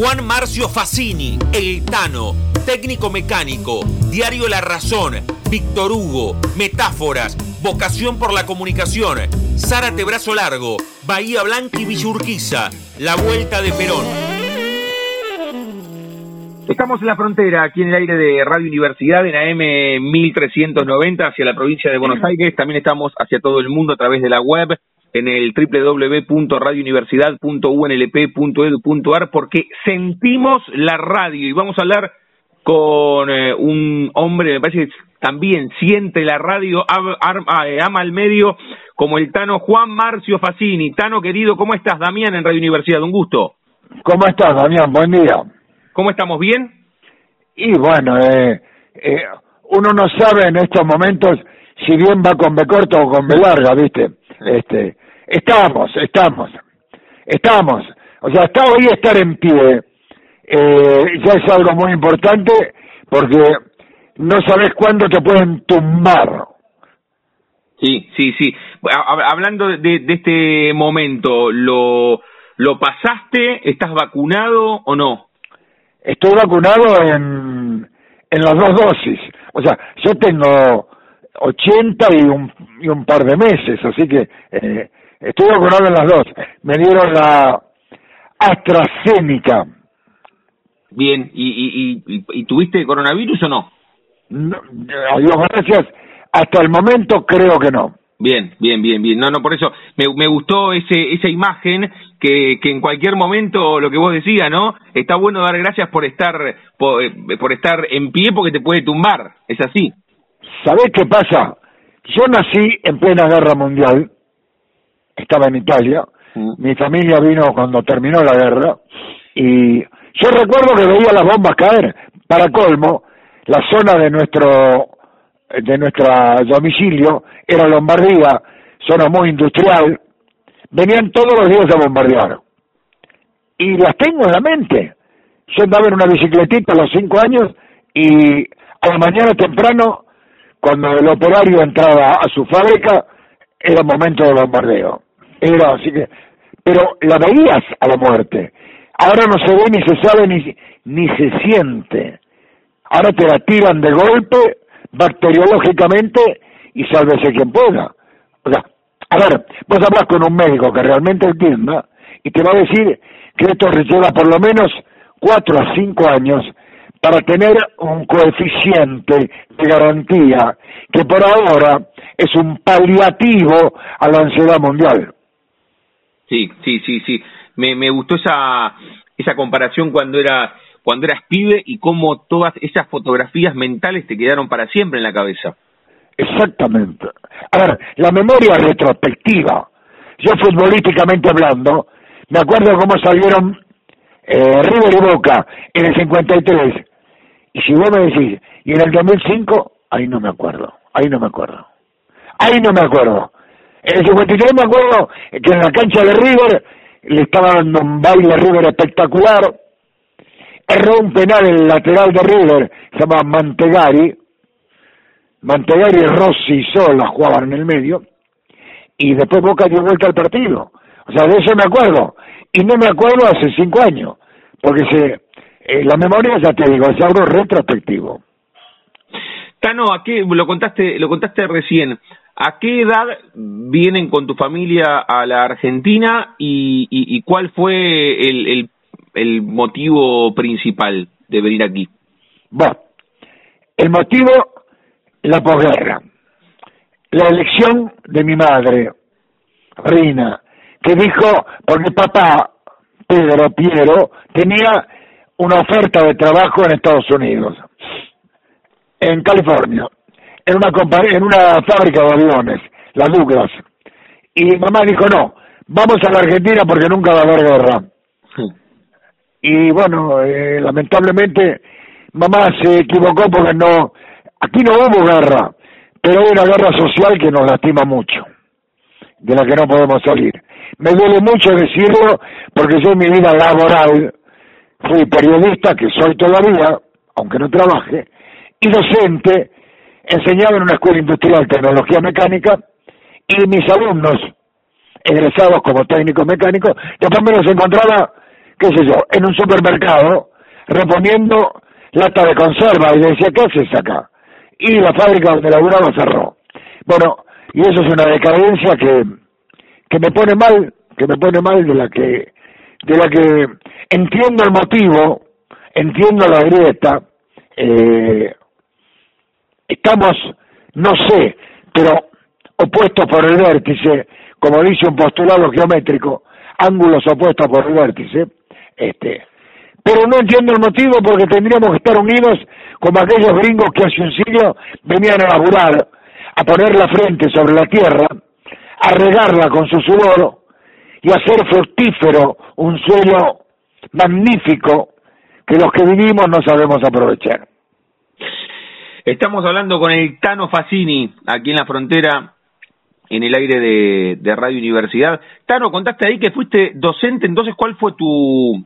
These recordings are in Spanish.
Juan Marcio Facini, El Tano, técnico mecánico, Diario La Razón, Víctor Hugo, Metáforas, Vocación por la Comunicación, Zárate Brazo Largo, Bahía Blanca y Villurquiza, La Vuelta de Perón. Estamos en la frontera, aquí en el aire de Radio Universidad, en AM 1390, hacia la provincia de Buenos Aires. También estamos hacia todo el mundo a través de la web, en el www.radiouniversidad.unlp.edu.ar, porque sentimos la radio y vamos a hablar con eh, un hombre, me parece que también siente la radio, eh, ama el medio, como el Tano Juan Marcio Facini. Tano, querido, ¿cómo estás? Damián en Radio Universidad, un gusto. ¿Cómo estás, Damián? Buen día. ¿Cómo estamos? ¿Bien? Y bueno, eh, eh, uno no sabe en estos momentos si bien va con B corto o con B larga, ¿viste? Este, estamos, estamos, estamos. O sea, hasta hoy estar en pie eh, ya es algo muy importante porque no sabes cuándo te pueden tumbar. Sí, sí, sí. Hablando de, este momento, ¿lo, ¿lo pasaste? ¿Estás vacunado o no? Estoy vacunado en, en las dos dosis. O sea, yo tengo 80 y un, y un par de meses, así que eh, estoy vacunado en las dos. Me dieron la AstraZeneca. Bien, ¿y, y, y, tuviste coronavirus o no? no? Adiós, gracias. Hasta el momento creo que no. Bien, bien, bien, bien. No, no, por eso me, me gustó ese, esa imagen que, que en cualquier momento, lo que vos decías, ¿no? Está bueno dar gracias por estar, por, eh, por estar en pie porque te puede tumbar. Es así. ¿Sabés qué pasa? Yo nací en plena guerra mundial, estaba en Italia, mm. mi familia vino cuando terminó la guerra, y yo recuerdo que veía las bombas caer, para colmo, la zona de nuestro de nuestro domicilio era Lombardía, zona muy industrial, venían todos los días a bombardear. Y las tengo en la mente. Yo andaba en una bicicletita a los cinco años y a la mañana temprano, cuando el operario entraba a su fábrica, era momento de bombardeo. Era así que, pero la veías a la muerte. Ahora no se ve ni se sabe ni, ni se siente. Ahora te la tiran de golpe, bacteriológicamente, y sálvese quien pueda. O sea, a ver, vos hablas con un médico que realmente entienda y te va a decir que esto lleva por lo menos cuatro a cinco años para tener un coeficiente de garantía que por ahora es un paliativo a la ansiedad mundial. Sí, sí, sí, sí. Me, me gustó esa, esa comparación cuando era cuando eras pibe y cómo todas esas fotografías mentales te quedaron para siempre en la cabeza. Exactamente. A ver, la memoria retrospectiva. Yo futbolísticamente hablando, me acuerdo cómo salieron eh, River y Boca en el 53. Y si vos me decís, y en el 2005, ahí no me acuerdo, ahí no me acuerdo. Ahí no me acuerdo. En el 53 me acuerdo que en la cancha de River le estaba dando un baile a River espectacular. Erró un penal en el lateral de River, se llama Mantegari, Mantegari, Rossi y Sola jugaban en el medio, y después Boca dio vuelta al partido. O sea, de eso me acuerdo. Y no me acuerdo hace cinco años, porque se, eh, la memoria, ya te digo, es algo retrospectivo. Tano, ¿a qué, lo contaste, lo contaste recién, ¿a qué edad vienen con tu familia a la Argentina y, cuál fue el, el, el motivo principal de venir aquí? Bueno, el motivo la posguerra. La elección de mi madre, Rina, que dijo, porque papá, Pedro Piero, tenía una oferta de trabajo en Estados Unidos, en California, en una, en una fábrica de aviones, la Douglas. Y mamá dijo, no, vamos a la Argentina porque nunca va a haber guerra. Y bueno, eh, lamentablemente mamá se equivocó porque no Aquí no hubo guerra, pero hay una guerra social que nos lastima mucho. de la que no podemos salir. Me duele mucho decirlo porque yo en mi vida laboral fui periodista, que soy todavía, aunque no trabaje, y docente, enseñaba en una escuela industrial tecnología mecánica, y mis alumnos, egresados como técnicos mecánicos, después me los encontraba, qué sé yo, en un supermercado, reponiendo lata de conserva, y decía, ¿qué haces acá? Y la fábrica donde laburaba cerró. Bueno, y eso es una decadencia que, que me pone mal, que me pone mal de la que, de la que entiendo el motivo, entiendo la grieta, eh, estamos, no sé, pero opuestos por el vértice, como dice un postulado geométrico, ángulos opuestos por el vértice, este, pero no entiendo el motivo porque tendríamos que estar unidos como aquellos gringos que hace un siglo venían a laburar, a poner la frente sobre la tierra, a regarla con su sudor y a hacer fructífero un suelo magnífico que los que vivimos no sabemos aprovechar. Estamos hablando con el Tano Facini, aquí en la frontera, en el aire de, de Radio Universidad. Tano, contaste ahí que fuiste docente, entonces, ¿cuál fue tu...?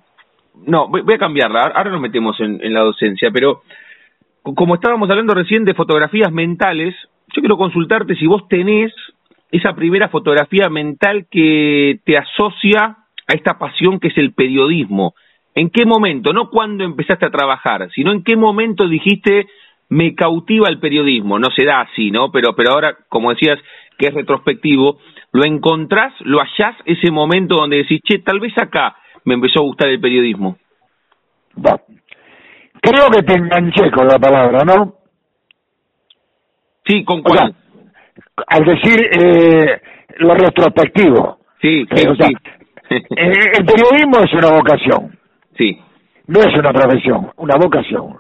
No, voy, a cambiarla, ahora nos metemos en, en la docencia, pero como estábamos hablando recién de fotografías mentales, yo quiero consultarte si vos tenés esa primera fotografía mental que te asocia a esta pasión que es el periodismo. ¿En qué momento? No cuando empezaste a trabajar, sino en qué momento dijiste me cautiva el periodismo. No se da así, ¿no? Pero, pero ahora, como decías, que es retrospectivo, lo encontrás, lo hallás ese momento donde decís, che, tal vez acá me empezó a gustar el periodismo. Creo que te enganché con la palabra, ¿no? Sí, ¿con cuál? al decir eh, lo retrospectivo. Sí, sí, sí. Eh, el periodismo es una vocación. Sí. No es una profesión, una vocación.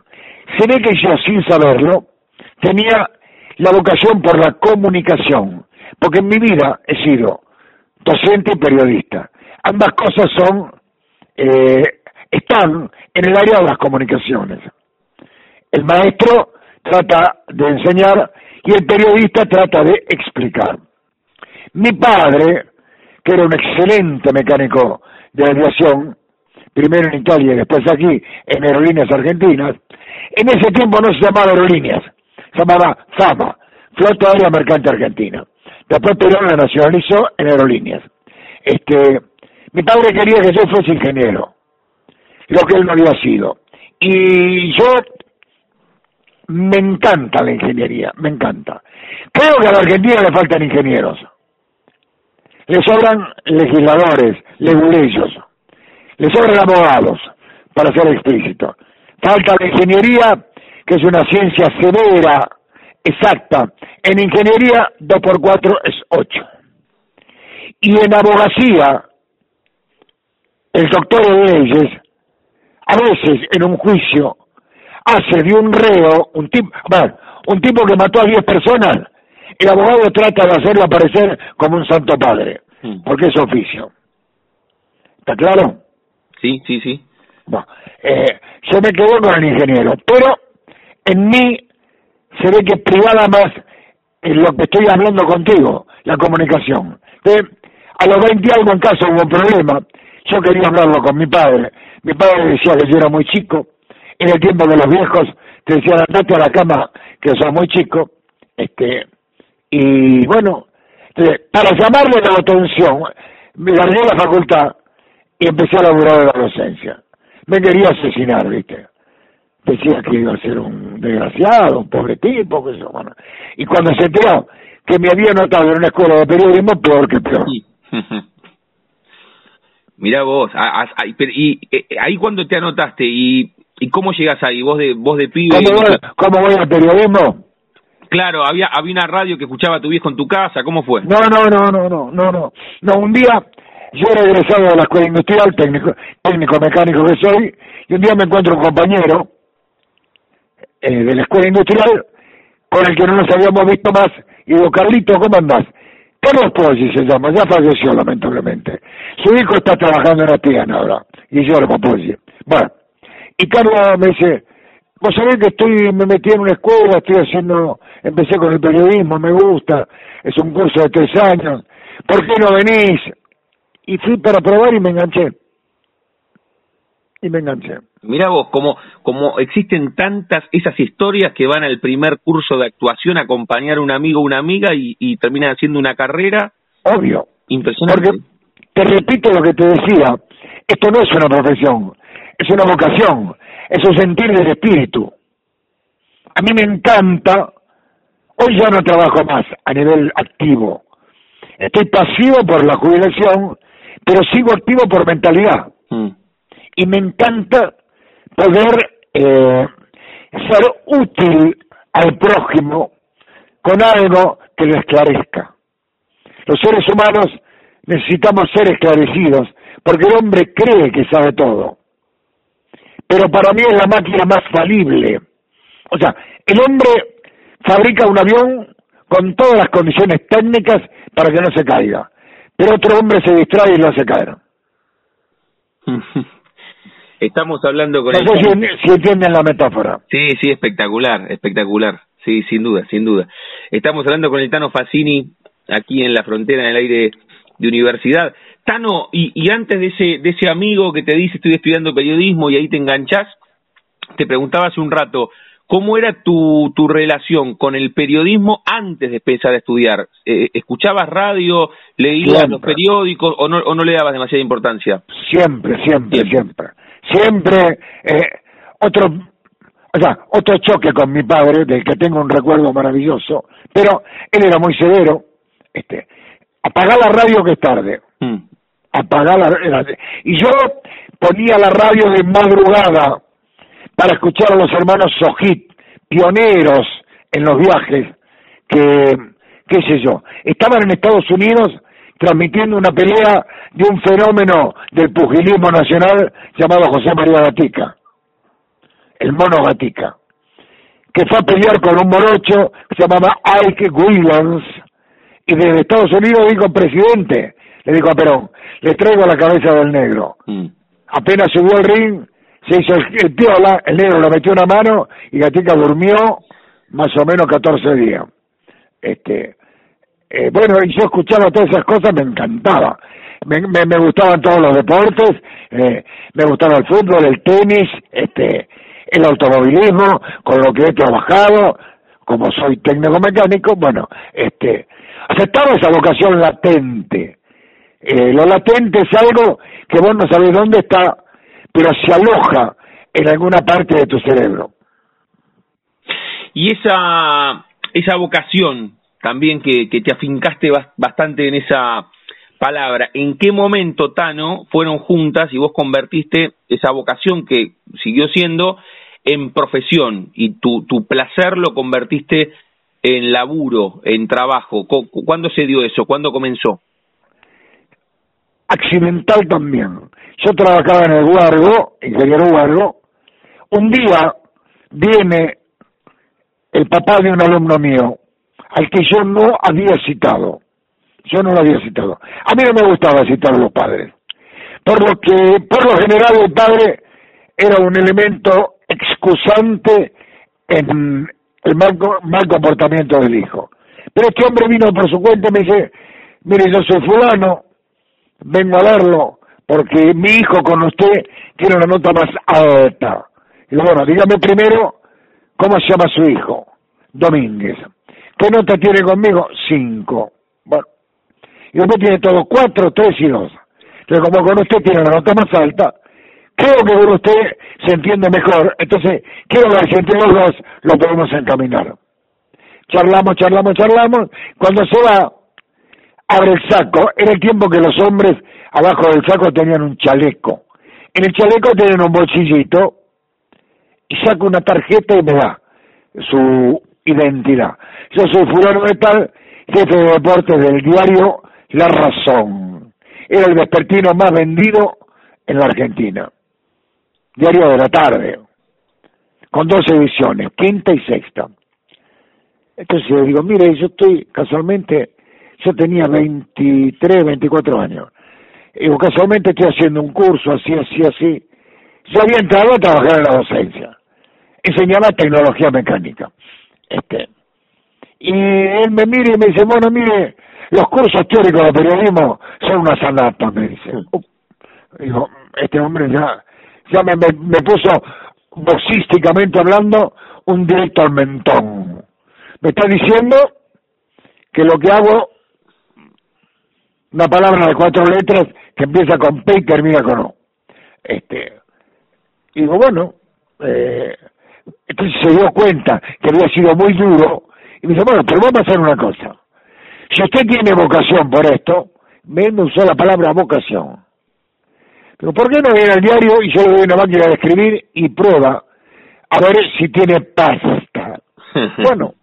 Se ve que yo, sin saberlo, tenía la vocación por la comunicación, porque en mi vida he sido docente y periodista. Ambas cosas son, eh, están en el área de las comunicaciones. El maestro trata de enseñar y el periodista trata de explicar. Mi padre, que era un excelente mecánico de aviación, primero en Italia y después aquí en Aerolíneas Argentinas, en ese tiempo no se llamaba Aerolíneas, se llamaba FAMA, Flota Aérea Mercante Argentina. Después Perón la nacionalizó en Aerolíneas. Este, mi padre quería que yo fuese ingeniero, lo que él no había sido. Y yo me encanta la ingeniería, me encanta. Creo que a la Argentina le faltan ingenieros. Le sobran legisladores, leguleyos. Le sobran abogados, para ser explícito. Falta la ingeniería, que es una ciencia severa, exacta. En ingeniería, 2 por 4 es 8. Y en abogacía, el doctor de leyes, a veces en un juicio, hace de un reo, un tipo, bueno, un tipo que mató a 10 personas, el abogado trata de hacerlo aparecer como un santo padre, hmm. porque es oficio. ¿Está claro? Sí, sí, sí. Bueno, eh, yo me quedo con el ingeniero, pero en mí se ve que privada más en lo que estoy hablando contigo, la comunicación. a los 20 algo en casa hubo un problema, yo quería hablarlo con mi padre. Mi padre decía que yo era muy chico, en el tiempo de los viejos te decían andate a la cama que sos muy chico este y bueno para llamarle la atención me largué la facultad y empecé a laburar de la docencia me quería asesinar viste decía que iba a ser un desgraciado un pobre tipo que eso bueno y cuando se enteró que me había notado en una escuela de periodismo peor que peor Mira vos, y eh, ahí cuando te anotaste y ¿Y cómo llegas ahí? ¿Vos de, vos de pibe? ¿Cómo voy, ¿Cómo voy al periodismo? Claro, había, había una radio que escuchaba a tu viejo en tu casa, ¿cómo fue? No, no, no, no, no, no, no. No, un día yo era egresado de la escuela industrial, técnico, técnico mecánico que soy, y un día me encuentro un compañero eh, de la escuela industrial con el que no nos habíamos visto más, y digo, Carlito, ¿cómo andás? Carlos Poggi se llama, ya falleció lamentablemente. Su hijo está trabajando en tienda ahora, y yo lo Poggi. Bueno, y Carlos me dice, vos sabés que estoy, me metí en una escuela, estoy haciendo, empecé con el periodismo, me gusta, es un curso de tres años. ¿por qué no venís? Y fui para probar y me enganché. Y me enganché. Mira vos, como, como existen tantas esas historias que van al primer curso de actuación a acompañar a un amigo o una amiga y, y terminan haciendo una carrera. Obvio. Impresionante. Porque, te repito lo que te decía, esto no es una profesión, es una vocación, es un sentir del espíritu. A mí me encanta, hoy ya no trabajo más a nivel activo, estoy pasivo por la jubilación, pero sigo activo por mentalidad. Mm. Y me encanta poder eh, ser útil al prójimo con algo que lo esclarezca. Los seres humanos necesitamos ser esclarecidos, porque el hombre cree que sabe todo. Pero para mí es la máquina más falible. O sea, el hombre fabrica un avión con todas las condiciones técnicas para que no se caiga, pero otro hombre se distrae y lo hace caer. Estamos hablando con no sé si, entienden la metáfora. Sí, sí, espectacular, espectacular. Sí, sin duda, sin duda. Estamos hablando con el Tano Facini aquí en la frontera del aire de universidad. Tano, y, y antes de ese, de ese amigo que te dice estoy estudiando periodismo y ahí te enganchás, te preguntaba hace un rato, ¿cómo era tu, tu relación con el periodismo antes de empezar a estudiar? Eh, ¿Escuchabas radio, leías los periódicos o no, o no le dabas demasiada importancia? Siempre, siempre, siempre. Siempre, eh, otro, o sea, otro choque con mi padre, del que tengo un recuerdo maravilloso, pero él era muy severo, este, apagar la radio que es tarde. Mm. Apagar la, y yo ponía la radio de madrugada para escuchar a los hermanos Sojit, pioneros en los viajes, que, qué sé yo, estaban en Estados Unidos transmitiendo una pelea de un fenómeno del pugilismo nacional llamado José María Gatica, el mono Gatica, que fue a pelear con un morocho que se llamaba Ike Williams, y desde Estados Unidos dijo, presidente, le dijo a Perón, le traigo la cabeza del negro. Mm. Apenas subió al ring, se hizo el, piola, el negro le metió una mano y Gatica durmió más o menos 14 días. Este, eh, bueno, y yo escuchaba todas esas cosas, me encantaba. Me, me, gustaban todos los deportes, eh, me gustaba el fútbol, el tenis, este, el automovilismo, con lo que he trabajado, como soy técnico mecánico, bueno, este, aceptaba esa vocación latente. Eh, lo latente es algo que vos no sabés dónde está, pero se aloja en alguna parte de tu cerebro. Y esa, esa vocación también que, que te afincaste bastante en esa palabra, ¿en qué momento, Tano, fueron juntas y vos convertiste esa vocación que siguió siendo en profesión y tu, tu placer lo convertiste en laburo, en trabajo? ¿Cuándo se dio eso? ¿Cuándo comenzó? Accidental también. Yo trabajaba en el Huargo, ingeniero Huargo. Un día viene el papá de un alumno mío, al que yo no había citado. Yo no lo había citado. A mí no me gustaba citar a los padres. Por lo que, por lo general, el padre era un elemento excusante en el mal, mal comportamiento del hijo. Pero este hombre vino por su cuenta y me dice, mire, yo soy fulano, vengo a verlo, porque mi hijo con usted tiene una nota más alta. Y bueno, dígame primero, ¿cómo se llama su hijo? Domínguez. ¿Qué nota tiene conmigo? Cinco. Bueno, y después tiene todo cuatro, tres y dos. Entonces, como con usted tiene la nota más alta, creo que con usted se entiende mejor. Entonces, quiero ver si entre los dos lo podemos encaminar. Charlamos, charlamos, charlamos. Cuando se va, abre el saco. Era el tiempo que los hombres abajo del saco tenían un chaleco. En el chaleco tienen un bolsillito y saca una tarjeta y me da su identidad. Yo soy fulano de tal, jefe de deportes del diario La Razón. Era el vespertino más vendido en la Argentina. Diario de la tarde, con dos ediciones, quinta y sexta. Entonces le digo, mire, yo estoy casualmente, yo tenía 23, 24 años. Y casualmente estoy haciendo un curso así, así, así. Yo había entrado a trabajar en la docencia. Enseñaba tecnología mecánica. Este, y él me mira y me dice, bueno, mire, los cursos teóricos de periodismo son una sanata, me dice. Digo, este hombre ya, ya me, me, me puso boxísticamente hablando un directo al mentón. Me está diciendo que lo que hago, una palabra de cuatro letras que empieza con P y termina con O. Este, y digo, bueno, eh, entonces se dio cuenta que había sido muy duro y me dice, bueno, pero vamos a hacer una cosa. Si usted tiene vocación por esto, me usó la palabra vocación. Pero ¿por qué no viene al diario y yo le doy una máquina de escribir y prueba a ver si tiene pasta? bueno,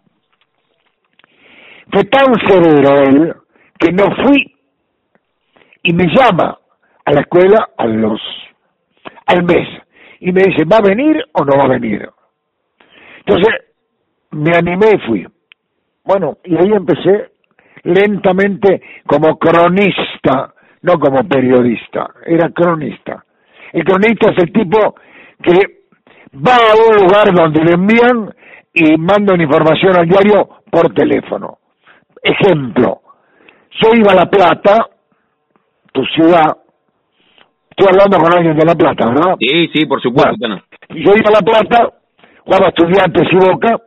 fue tan severo él que no fui y me llama a la escuela a los al mes y me dice, ¿va a venir o no va a venir? Entonces me animé y fui. Bueno, y ahí empecé lentamente como cronista, no como periodista, era cronista. El cronista es el tipo que va a un lugar donde le envían y manda una información al diario por teléfono. Ejemplo, yo iba a La Plata, tu ciudad, estoy hablando con alguien de La Plata, ¿verdad? Sí, sí, por supuesto. yo iba a La Plata, jugaba estudiantes y boca,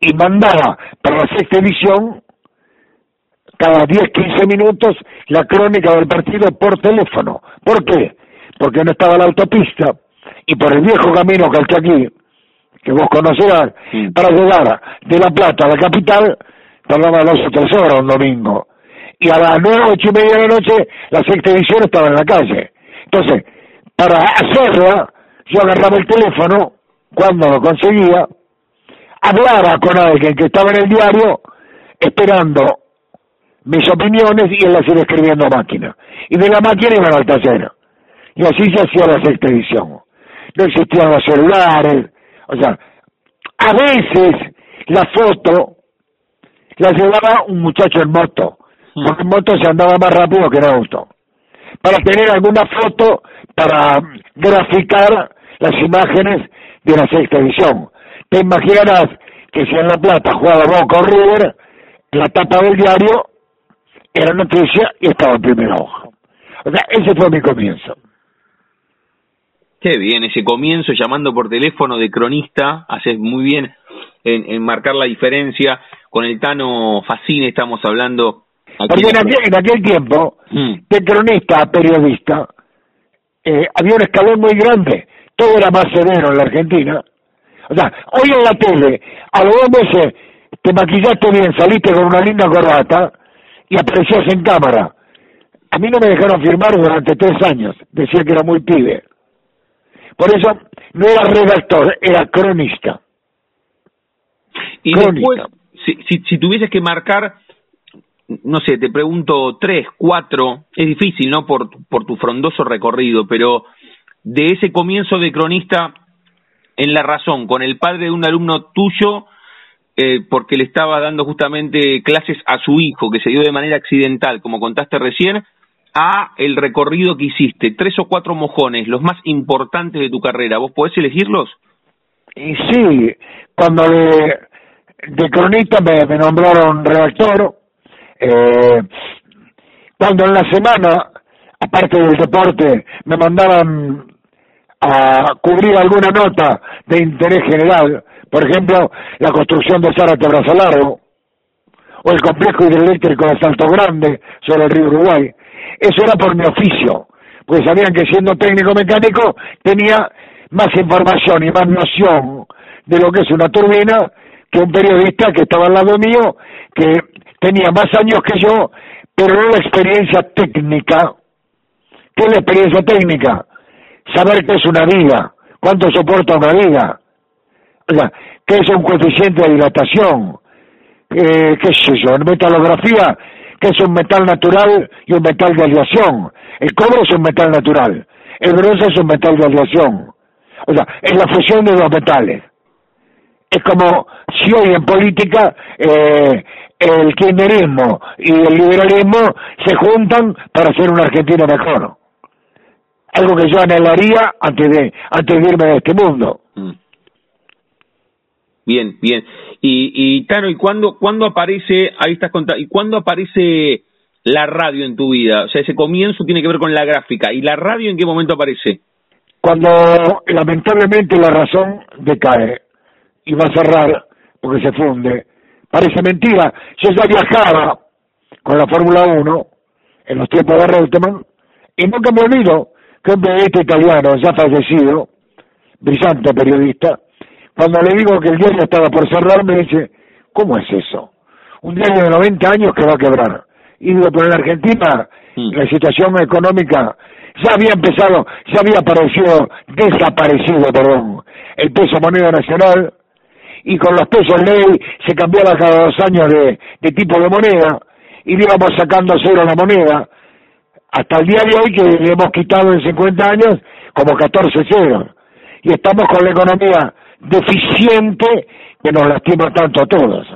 y mandaba para la sexta edición, cada 10, 15 minutos, la crónica del partido por teléfono. ¿Por qué? Porque no estaba la autopista, y por el viejo camino que está aquí, que vos conocerás, para llegar de La Plata a la capital, tardaba dos o tres horas un domingo. Y a las nueve, ocho y media de la noche, la sexta edición estaba en la calle. Entonces, para hacerla, yo agarraba el teléfono, cuando lo conseguía, hablaba con alguien que estaba en el diario, esperando mis opiniones y él las iba escribiendo a máquina. Y de la máquina iban al taller. Y así se hacía la sexta edición. No existían los celulares. O sea, a veces la foto la llevaba un muchacho en moto, en moto se andaba más rápido que en auto, para tener alguna foto para graficar las imágenes de la sexta edición. Te imaginarás que si en La Plata jugaba Boca o River, la tapa del diario era noticia y estaba en primera hoja. O sea, ese fue mi comienzo. Qué bien, ese comienzo llamando por teléfono de cronista, haces muy bien en marcar la diferencia con el Tano Facine estamos hablando. Porque en aquel, tiempo, mm. de cronista a periodista, eh, había un escalón muy grande. Todo era más severo en la Argentina. O sea, hoy en la tele, a los dos meses te maquillaste bien, saliste con una linda corbata y aparecías en cámara. A mí no me dejaron firmar durante tres años. Decía que era muy pibe. Por eso no era redactor, era cronista. Y cronista si, si, si tuvieses que marcar, no sé, te pregunto tres, cuatro, es difícil, ¿no? Por, por tu frondoso recorrido, pero de ese comienzo de cronista en La Razón, con el padre de un alumno tuyo, eh, porque le estaba dando justamente clases a su hijo, que se dio de manera accidental, como contaste recién, a el recorrido que hiciste, tres o cuatro mojones, los más importantes de tu carrera, ¿vos podés elegirlos? Y sí, cuando le, de cronista me, nombraron redactor. Eh, cuando en la semana, aparte del deporte, me mandaban a cubrir alguna nota de interés general, por ejemplo, la construcción de Zárate Brazo Largo, o el complejo hidroeléctrico de Salto Grande sobre el río Uruguay. Eso era por mi oficio, porque sabían que siendo técnico mecánico tenía más información y más noción de lo que es una turbina que un periodista que estaba al lado mío, que tenía más años que yo, pero no la experiencia técnica. ¿Qué es la experiencia técnica? Saber qué es una viga, cuánto soporta una viga, o sea, qué es un coeficiente de dilatación, eh, qué es eso, en metalografía, qué es un metal natural y un metal de aleación. El cobre es un metal natural, el bronce es un metal de aleación. O sea, es la fusión de dos metales es como si hoy en política eh, el kirchnerismo y el liberalismo se juntan para hacer una Argentina mejor. Algo que yo anhelaría antes de, antes de irme de este mundo. Mm. Bien, bien. Y, y Tano, ¿y cuándo, cuándo aparece, ahí estás contando, ¿y cuándo aparece la radio en tu vida? O sea, ese comienzo tiene que ver con la gráfica. ¿Y la radio en qué momento aparece? Cuando lamentablemente la razón decae y va a cerrar porque se funde. Parece mentira. Yo ya viajaba con la Fórmula 1 en los tiempos de Reutemann y nunca me olvido que un periodista italiano ya fallecido, brillante periodista, cuando le digo que el diario estaba por cerrar, me dice, ¿cómo es eso? Un diario de 90 años que va a quebrar. Y digo, pero en Argentina mm. la situación económica ya había empezado, ya había aparecido, desaparecido, perdón, el peso moneda nacional, y con los pesos ley se cambiaba cada dos años de, de tipo de moneda, y le íbamos sacando cero la moneda, hasta el día de hoy que le hemos quitado en 50 años como 14 ceros. Y estamos con la economía deficiente que nos lastima tanto a todos.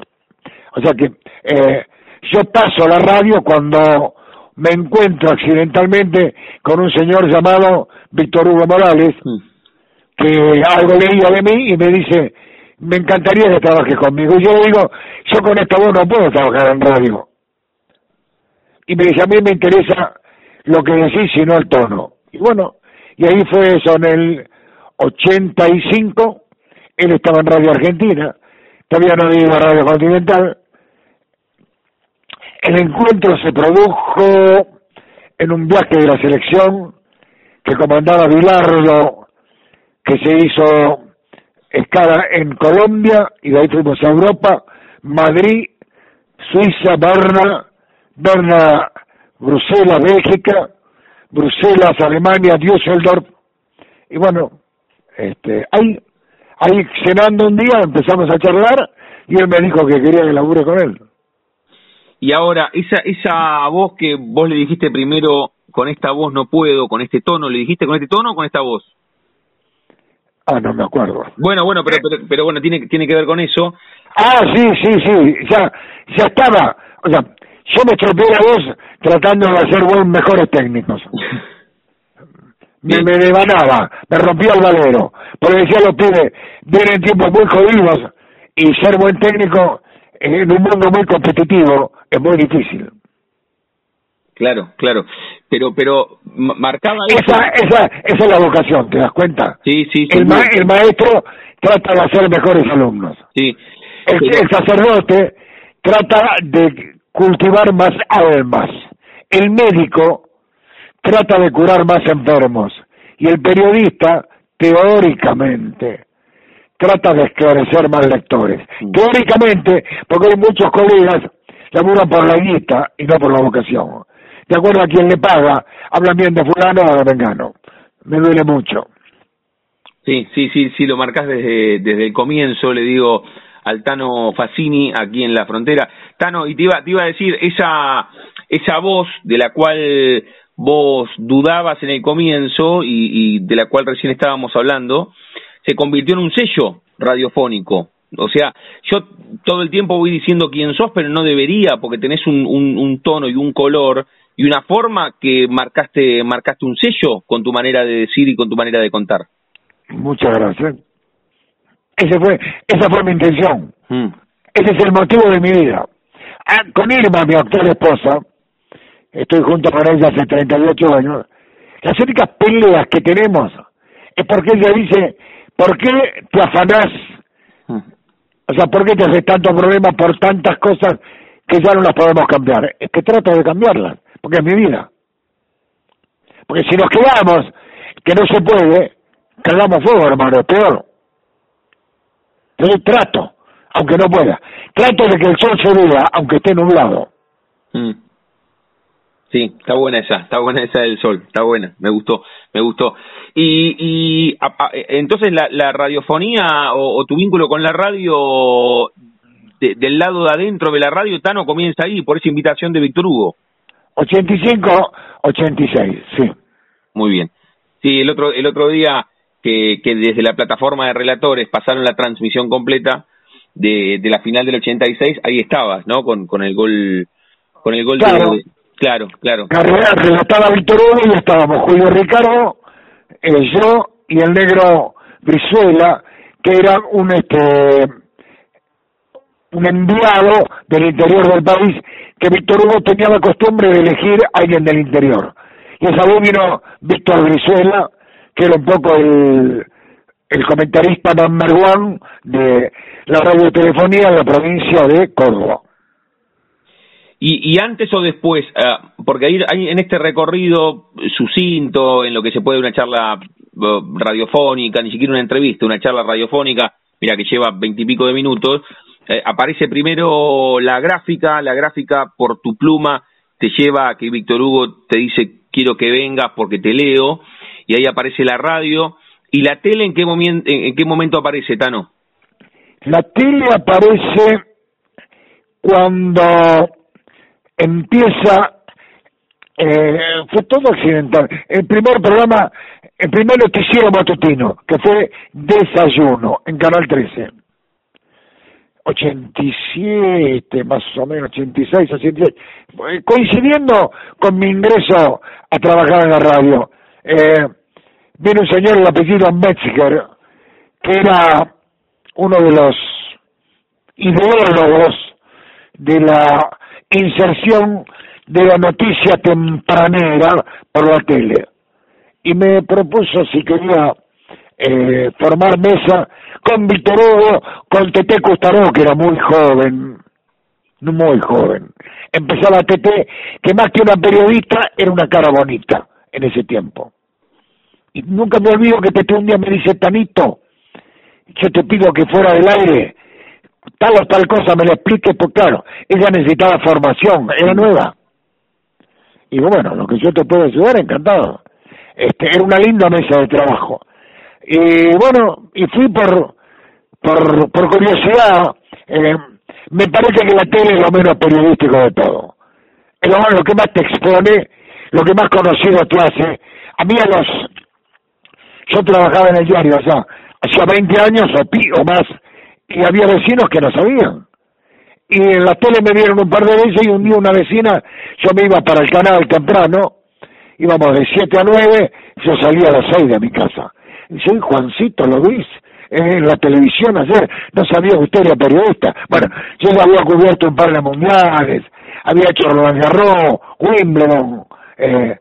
O sea que eh, yo paso la radio cuando me encuentro accidentalmente con un señor llamado Víctor Hugo Morales, mm. que algo leía de mí y me dice, me encantaría que trabajes conmigo. Y yo digo, yo con esta voz no puedo trabajar en radio. Y me dice, a mí me interesa lo que decís, sino el tono. Y bueno, y ahí fue eso, en el 85, él estaba en Radio Argentina, todavía no había Radio Continental. El encuentro se produjo en un viaje de la selección que comandaba Vilardo, que se hizo escala en Colombia y de ahí fuimos a Europa, Madrid, Suiza, Berna, Berna, Bruselas, Bélgica, Bruselas, Alemania, Düsseldorf, y bueno, este, ahí Ahí cenando un día empezamos a charlar y él me dijo que quería que labure con él. Y ahora, esa, esa voz que vos le dijiste primero, con esta voz no puedo, con este tono, ¿le dijiste con este tono o con esta voz? Ah, no me acuerdo. Bueno, bueno, pero, pero, pero bueno, tiene, tiene que ver con eso. Ah, sí, sí, sí, ya, ya estaba. O sea, yo me estropeé la voz tratando de hacer buen, mejores técnicos. me, me devanaba, me rompía el valero, porque decía los pibes, vienen tiempos muy jodidos y ser buen técnico en un mundo muy competitivo es muy difícil. Claro, claro, pero pero marcaba esa esa esa es la vocación, ¿te das cuenta? Sí, sí, El, el maestro trata de hacer mejores alumnos. Sí. el sacerdote trata de cultivar más almas. El médico trata de curar más enfermos y el periodista, teóricamente, trata de esclarecer más lectores. Teóricamente, porque hay muchos colegas que laburan por la guita y no por la vocación. De acuerdo a quien le paga, hablan bien de fulano o de vengano. Me duele mucho. Sí, sí, sí, sí, lo marcás desde, desde el comienzo, le digo al Tano Facini aquí en la frontera. Tano, y te iba, te iba a decir, esa, esa voz de la cual vos dudabas en el comienzo y, de la cual recién estábamos hablando, se convirtió en un sello radiofónico. O sea, yo todo el tiempo voy diciendo quién sos, pero no debería, porque tenés un, un, tono y un color y una forma que marcaste, marcaste un sello con tu manera de decir y con tu manera de contar. Muchas gracias. Ese fue, esa fue mi intención. Mm. Ese es el motivo de mi vida. Ah, con Irma, mi actual esposa, estoy junto con ella hace 38 años, las únicas peleas que tenemos es porque ella dice, ¿por qué te afanás? O sea, ¿por qué te haces tanto problema por tantas cosas que ya no las podemos cambiar? Es que trato de cambiarlas, porque es mi vida. Porque si nos quedamos, que no se puede, cargamos fuego, hermano, es peor. Entonces trato, aunque no pueda. Trato de que el sol se vea, aunque esté nublado. Mm. Sí, está buena esa, está buena esa del sol, está buena, me gustó, me gustó. Y, y entonces la, la radiofonía o, tu vínculo con la radio del lado de adentro de la radio, Tano, comienza ahí por esa invitación de Víctor Hugo. 85, 86, sí. Muy bien. Sí, el otro, el otro día que, que desde la plataforma de relatores pasaron la transmisión completa de, de la final del 86, ahí estabas, ¿no? Con, con el gol, con el gol de, Claro, claro. Carrera relataba Víctor Hugo y estábamos Julio Ricardo, eh, yo y el negro Brizuela, que era un este un enviado del interior del país, que Víctor Hugo tenía la costumbre de elegir a alguien del interior. Y esa vez vino Víctor Brizuela, que era un poco el, el comentarista number one de la radiotelefonía en la provincia de Córdoba. Y, y antes o después, uh, porque ahí, en este recorrido sucinto, en lo que se puede una charla uh, radiofónica, ni siquiera una entrevista, una charla radiofónica, mira que lleva veintipico de minutos, eh, aparece primero la gráfica, la gráfica por tu pluma te lleva a que Víctor Hugo te dice quiero que vengas porque te leo, y ahí aparece la radio, y la tele en qué, momento, en qué momento aparece, Tano? La tele aparece cuando empieza, eh, fue todo accidental, el primer programa, el primer noticiero matutino, que fue Desayuno, en Canal 13. 87, más o menos, 86, 87, coincidiendo con mi ingreso a trabajar en la radio. Eh, viene un señor, el apellido Metzger, que era uno de los ideólogos de la inserción de la noticia tempranera por la tele. Y me propuso si quería eh, formar mesa con Víctor Hugo, con Tete Custaró, que era muy joven, muy joven. Empezaba Tete, que más que una periodista era una cara bonita en ese tiempo. Y nunca me olvido que Tete un día me dice, Tanito, yo te pido que fuera del aire, tal o tal cosa me lo explique, porque claro, ella necesitaba formación, era nueva. Y bueno, lo que yo te puedo ayudar, encantado. Este, era una linda mesa de trabajo. Y bueno, y fui por, por, por curiosidad, eh, me parece que la tele es lo menos periodístico de todo. Es lo, lo que más te expone, lo que más conocido te hace. A mí a los... Yo trabajaba en el diario, o sea, hacía 20 años o, pi, o más, y había vecinos que no sabían. Y en la tele me vieron un par de veces y un día una vecina, yo me iba para el canal temprano, íbamos de 7 a 9, yo salía a las 6 de mi casa. Dice, Juancito, ¿lo viste? en la televisión ayer, no sabía que usted era periodista. Bueno, yo ya había cubierto un par de mundiales, había hecho Roland Garros, Wimbledon, eh,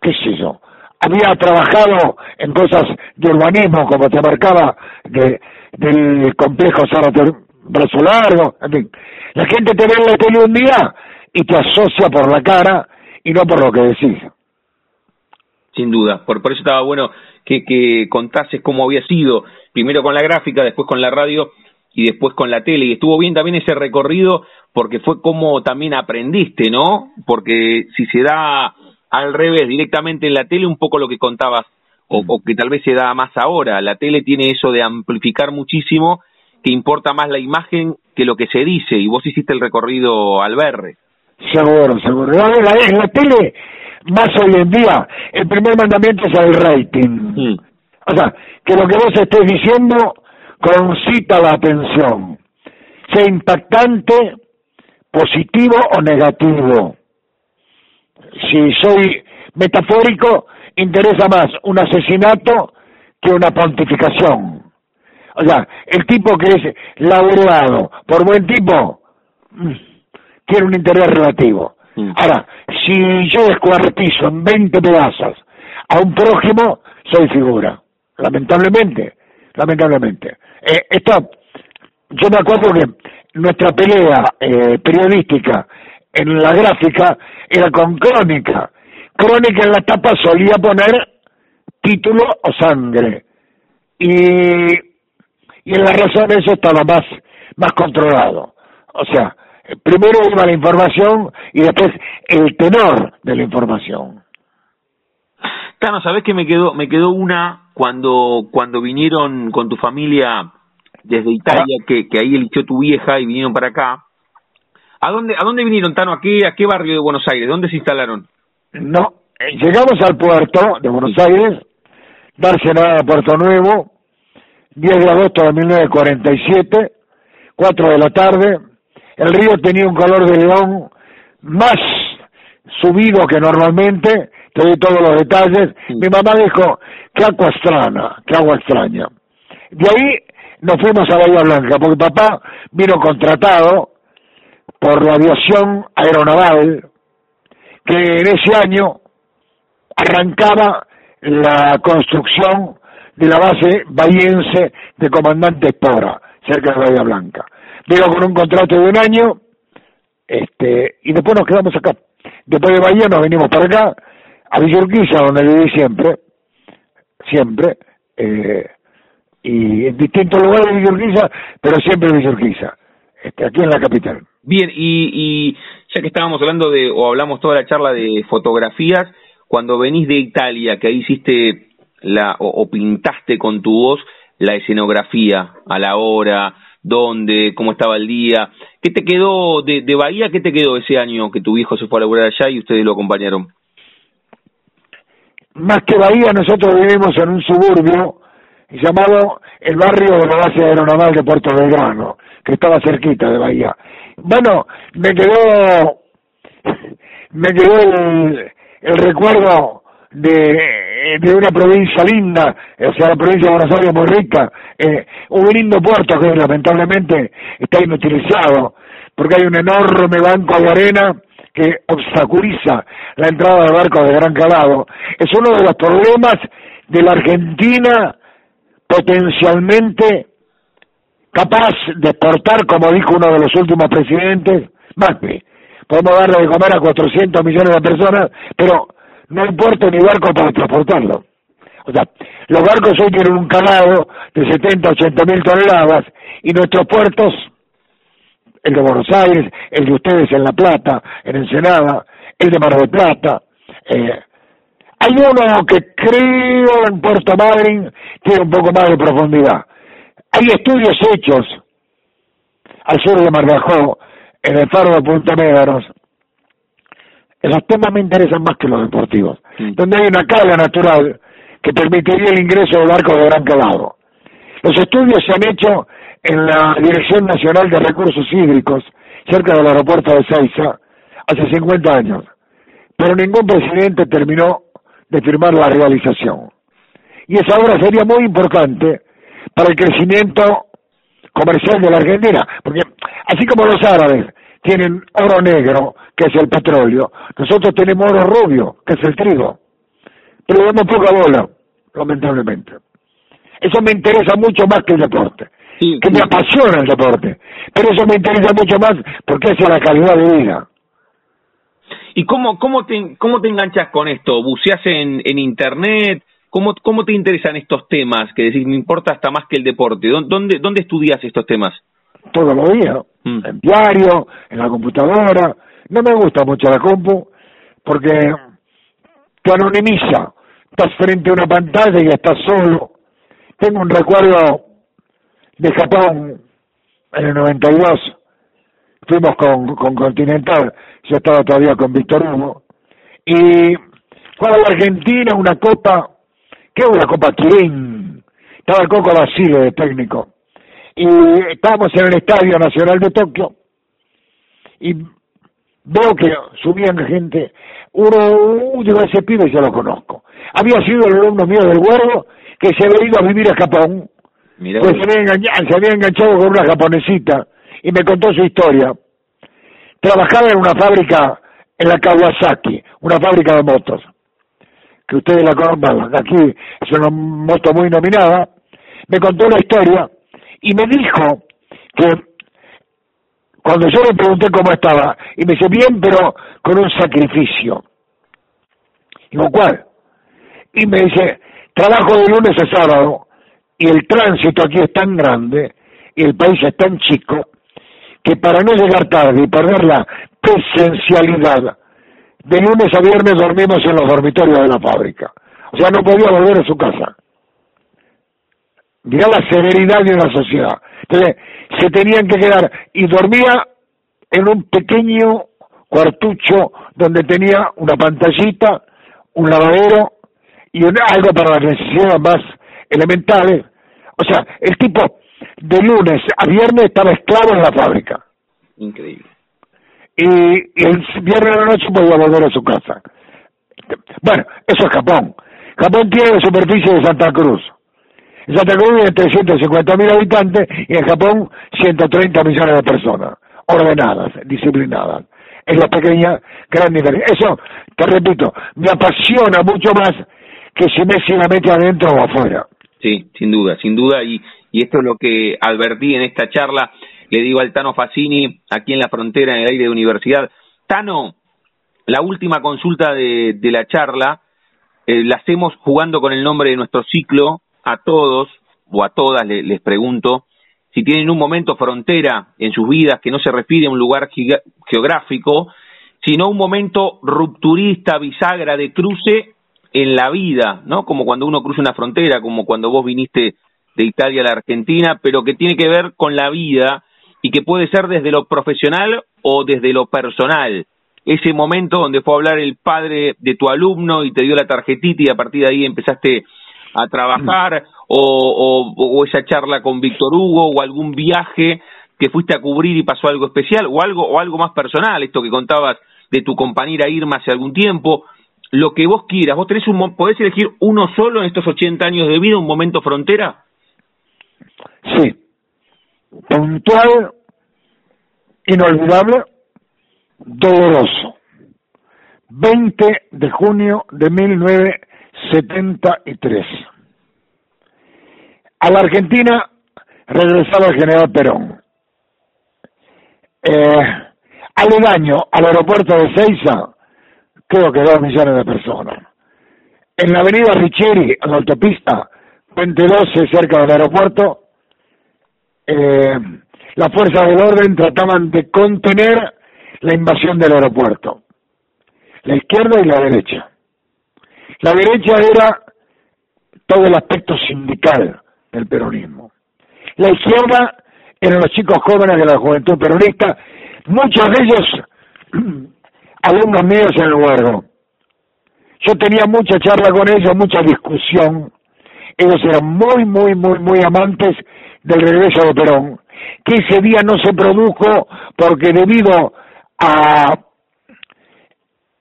qué sé yo. Había trabajado en cosas de urbanismo, como te marcaba, de, del complejo Zárate Brazo Largo, en fin. La gente te ve en la tele un día y te asocia por la cara y no por lo que decís. Sin duda, por, por eso estaba bueno que, que contases cómo había sido, primero con la gráfica, después con la radio y después con la tele. Y estuvo bien también ese recorrido porque fue como también aprendiste, ¿no? Porque si se da al revés, directamente en la tele, un poco lo que contabas, o, o que tal vez se da más ahora. La tele tiene eso de amplificar muchísimo, que importa más la imagen que lo que se dice, y vos hiciste el recorrido al verre. Seguro, seguro. La, la, la tele más hoy en día, el primer mandamiento es el rating. Mm. O sea, que lo que vos estés diciendo concita la atención, sea impactante, positivo o negativo. Si soy metafórico, interesa más un asesinato que una pontificación. O sea, el tipo que es laureado por buen tipo, mm, tiene un interés relativo. Ahora, si yo descuartizo en 20 pedazos a un prójimo, soy figura. Lamentablemente, lamentablemente. Eh, esto, yo me acuerdo que nuestra pelea eh, periodística en la gráfica era con crónica. Crónica en la tapa solía poner título o sangre. Y, y en la razón eso estaba más, más controlado. O sea, primero iba la información y después el tenor de la información. Tano, ¿sabés que me quedó, me quedó una cuando, cuando vinieron con tu familia desde Italia, que, que ahí eligió tu vieja y vinieron para acá? ¿A dónde, ¿A dónde vinieron, Tano? ¿A qué, ¿A qué barrio de Buenos Aires? ¿Dónde se instalaron? No, eh, llegamos al puerto de Buenos Aires, Barcelona, Puerto Nuevo, 10 de agosto de 1947, 4 de la tarde, el río tenía un color de león más subido que normalmente, te doy todos los detalles. Mi mamá dijo, qué agua extraña, qué agua extraña. De ahí nos fuimos a Bahía Blanca, porque papá vino contratado por la aviación aeronaval, que en ese año arrancaba la construcción de la base bahiense de Comandante Espora, cerca de Bahía Blanca. Vino con un contrato de un año, este, y después nos quedamos acá. Después de Bahía nos venimos para acá, a Villurquiza, donde viví siempre, siempre, eh, y en distintos lugares de Villurquiza, pero siempre en Villurquiza, este, aquí en la capital. Bien, y, y ya que estábamos hablando de, o hablamos toda la charla de fotografías, cuando venís de Italia, que ahí hiciste la, o, pintaste con tu voz la escenografía a la hora, dónde, cómo estaba el día, ¿qué te quedó de, Bahía, qué te quedó ese año que tu hijo se fue a laburar allá y ustedes lo acompañaron? Más que Bahía, nosotros vivimos en un suburbio llamado el barrio de la base aeronaval de Puerto Belgrano, que estaba cerquita de Bahía. Bueno, me quedó, me quedó el, el recuerdo de, de una provincia linda, o sea, la provincia de Buenos Aires muy rica, eh, un lindo puerto que lamentablemente está inutilizado, porque hay un enorme banco de arena que obstaculiza la entrada de barcos de gran calado. Es uno de los problemas de la Argentina potencialmente capaz de exportar, como dijo uno de los últimos presidentes, Macri, podemos darle de comer a 400 millones de personas, pero no hay puerto ni barco para transportarlo. O sea, los barcos hoy tienen un calado de 70, 80 mil toneladas y nuestros puertos, el de Buenos Aires, el de ustedes en La Plata, en Ensenada, el de Mar del Plata, eh, hay uno que creo en Puerto Madryn tiene un poco más de profundidad. Hay estudios hechos al sur de Mar en el faro de Punta Médanos. Esos temas me interesan más que los deportivos, donde hay una carga natural que permitiría el ingreso de barcos de gran calado. Los estudios se han hecho en la Dirección Nacional de Recursos Hídricos, cerca del aeropuerto de Seiza, hace 50 años, pero ningún presidente terminó de firmar la realización. Y esa obra sería muy importante para el crecimiento comercial de la Argentina, porque así como los árabes tienen oro negro, que es el petróleo, nosotros tenemos oro rubio, que es el trigo, pero damos poca bola, lamentablemente. Eso me interesa mucho más que el deporte, que me apasiona el deporte, pero eso me interesa mucho más porque es la calidad de vida. ¿Y cómo, cómo, te, cómo te enganchas con esto? ¿Buceas en, en internet? ¿Cómo, ¿Cómo te interesan estos temas? Que decir, me importa hasta más que el deporte. ¿Dónde, dónde estudias estos temas? Todos los días, mm. en diario, en la computadora. No me gusta mucho la compu porque te anonimiza. Estás frente a una pantalla y estás solo. Tengo un recuerdo de Japón en el 92. Fuimos con, con Continental, yo estaba todavía con Víctor Hugo. Y fue a la Argentina una copa ¿Qué una Copa Quirín? Estaba el Coco Basile de técnico. Y estábamos en el Estadio Nacional de Tokio y veo que subían gente. Uno, digo, ese pibe yo lo conozco. Había sido el alumno mío del Huervo que se había ido a vivir a Japón. pues se había, enganchado, se había enganchado con una japonesita y me contó su historia. Trabajaba en una fábrica en la Kawasaki, una fábrica de motos que ustedes la conocen, aquí es una moto muy nominada, me contó la historia y me dijo que cuando yo le pregunté cómo estaba, y me dice, bien, pero con un sacrificio. Digo, ¿cuál? Y me dice, trabajo de lunes a sábado, y el tránsito aquí es tan grande, y el país es tan chico, que para no llegar tarde y perder la presencialidad de lunes a viernes dormimos en los dormitorios de la fábrica. O sea, no podía volver a su casa. Mirá la severidad de una sociedad. Entonces, se tenían que quedar y dormía en un pequeño cuartucho donde tenía una pantallita, un lavadero y algo para las necesidades más elementales. O sea, el tipo de lunes a viernes estaba esclavo en la fábrica. Increíble y, el viernes de la noche podía volver a su casa. Bueno, eso es Japón. Japón tiene la superficie de Santa Cruz. En Santa Cruz hay 350 mil habitantes y en Japón 130 millones de personas, ordenadas, disciplinadas. Es la pequeña gran diferencia. Eso, te repito, me apasiona mucho más que si Messi la mete adentro o afuera. Sí, sin duda, sin duda, y, y esto es lo que advertí en esta charla, le digo al Tano Facini, aquí en la frontera, en el aire de universidad. Tano, la última consulta de, de la charla, eh, la hacemos jugando con el nombre de nuestro ciclo, a todos o a todas les pregunto si tienen un momento frontera en sus vidas que no se refiere a un lugar geográfico, sino un momento rupturista, bisagra de cruce en la vida, ¿no? Como cuando uno cruza una frontera, como cuando vos viniste de Italia a la Argentina, pero que tiene que ver con la vida y que puede ser desde lo profesional o desde lo personal. Ese momento donde fue a hablar el padre de tu alumno y te dio la tarjetita y a partir de ahí empezaste a trabajar o, o, esa charla con Víctor Hugo o algún viaje que fuiste a cubrir y pasó algo especial o algo o algo más personal, esto que contabas de tu compañera Irma hace algún tiempo, lo que vos quieras, vos tenés un podés elegir uno solo en estos 80 años de vida, un momento frontera? Sí. Puntual, inolvidable, doloroso. 20 de junio de 19 73. A la Argentina regresaba el general Perón. Eh, aledaño al aeropuerto de Ceiza, creo que dos millones de personas. En la avenida Richeri, en la autopista, Puente 12, cerca del aeropuerto, eh, las fuerzas del orden trataban de contener la invasión del aeropuerto. La izquierda y la derecha. La derecha era todo el aspecto sindical del peronismo. La izquierda eran los chicos jóvenes de la juventud peronista, muchos de ellos alumnos míos en el huergo. Yo tenía mucha charla con ellos, mucha discusión. Ellos eran muy, muy, muy, muy amantes del regreso de Perón, que ese día no se produjo porque debido a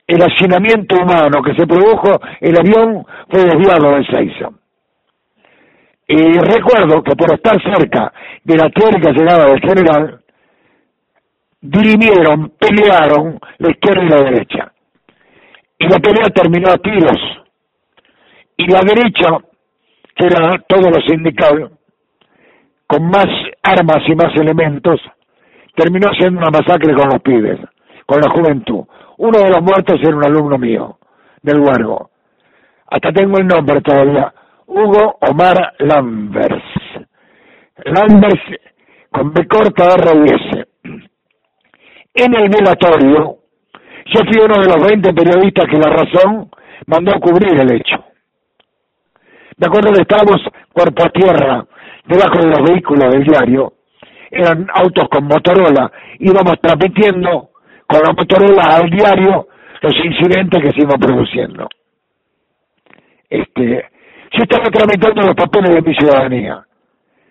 el hacinamiento humano que se produjo, el avión fue desviado de Seiza. Y recuerdo que por estar cerca de la teórica llegada del general, dirimieron, pelearon la izquierda y la derecha. Y la pelea terminó a tiros. Y la derecha, que era todo lo sindical, con más armas y más elementos, terminó haciendo una masacre con los pibes, con la juventud. Uno de los muertos era un alumno mío, del Huergo. Hasta tengo el nombre todavía. Hugo Omar Lambers. Lambers con B corta R y S. En el velatorio, yo fui uno de los 20 periodistas que La Razón mandó a cubrir el hecho. Me acuerdo que estábamos cuerpo a tierra, debajo de los vehículos del diario. Eran autos con Motorola. Íbamos transmitiendo con la Motorola al diario los incidentes que se iban produciendo. Este, yo estaba tramitando los papeles de mi ciudadanía,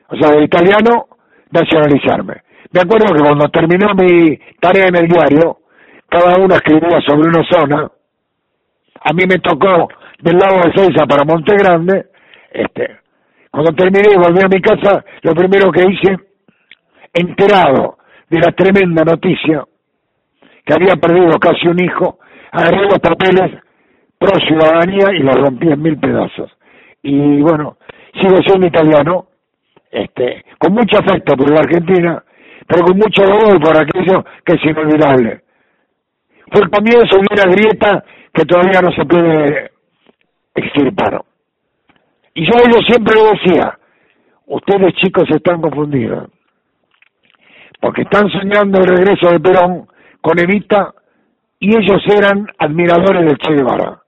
o sea, de italiano, nacionalizarme. Me acuerdo que cuando terminó mi tarea en el diario, cada uno escribía sobre una zona, a mí me tocó del lado de Ceiza para Monte Grande, este, cuando terminé y volví a mi casa, lo primero que hice, enterado de la tremenda noticia, que había perdido casi un hijo, agarré los papeles pro ciudadanía y los rompí en mil pedazos. Y bueno, sigo siendo italiano, este, con mucho afecto por la Argentina, pero con mucho dolor por aquello que es inolvidable. Fue el comienzo de una grieta que todavía no se puede extirpar. Y yo siempre le decía, ustedes chicos están confundidos, porque están soñando el regreso de Perón con Evita y ellos eran admiradores del Che Guevara.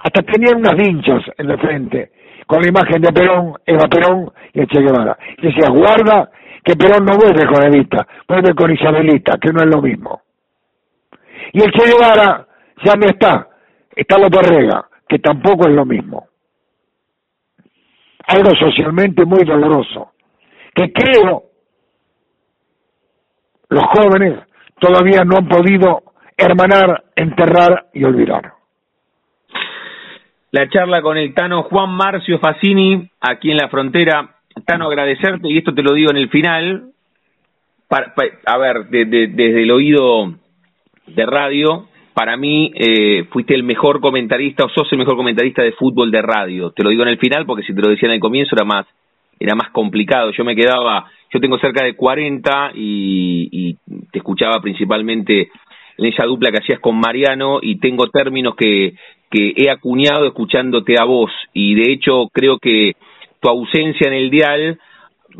Hasta tenían unas vinchas en la frente con la imagen de Perón, Eva Perón y el Che Guevara. Y decía, guarda que Perón no vuelve con Evita, vuelve con Isabelita, que no es lo mismo. Y el Che Guevara ya no está, está López Rega, que tampoco es lo mismo. Algo socialmente muy doloroso, que creo los jóvenes todavía no han podido hermanar, enterrar y olvidar. la charla con el Tano Juan Marcio Facini, aquí en la frontera. Tano, agradecerte, y esto te lo digo en el final, a ver, desde el oído de radio, para mí eh, fuiste el mejor comentarista o sos el mejor comentarista de fútbol de radio. Te lo digo en el final porque si te lo decía en el comienzo era más era más complicado. Yo me quedaba, yo tengo cerca de 40 y, y te escuchaba principalmente en esa dupla que hacías con Mariano y tengo términos que, que he acuñado escuchándote a vos y de hecho creo que tu ausencia en el dial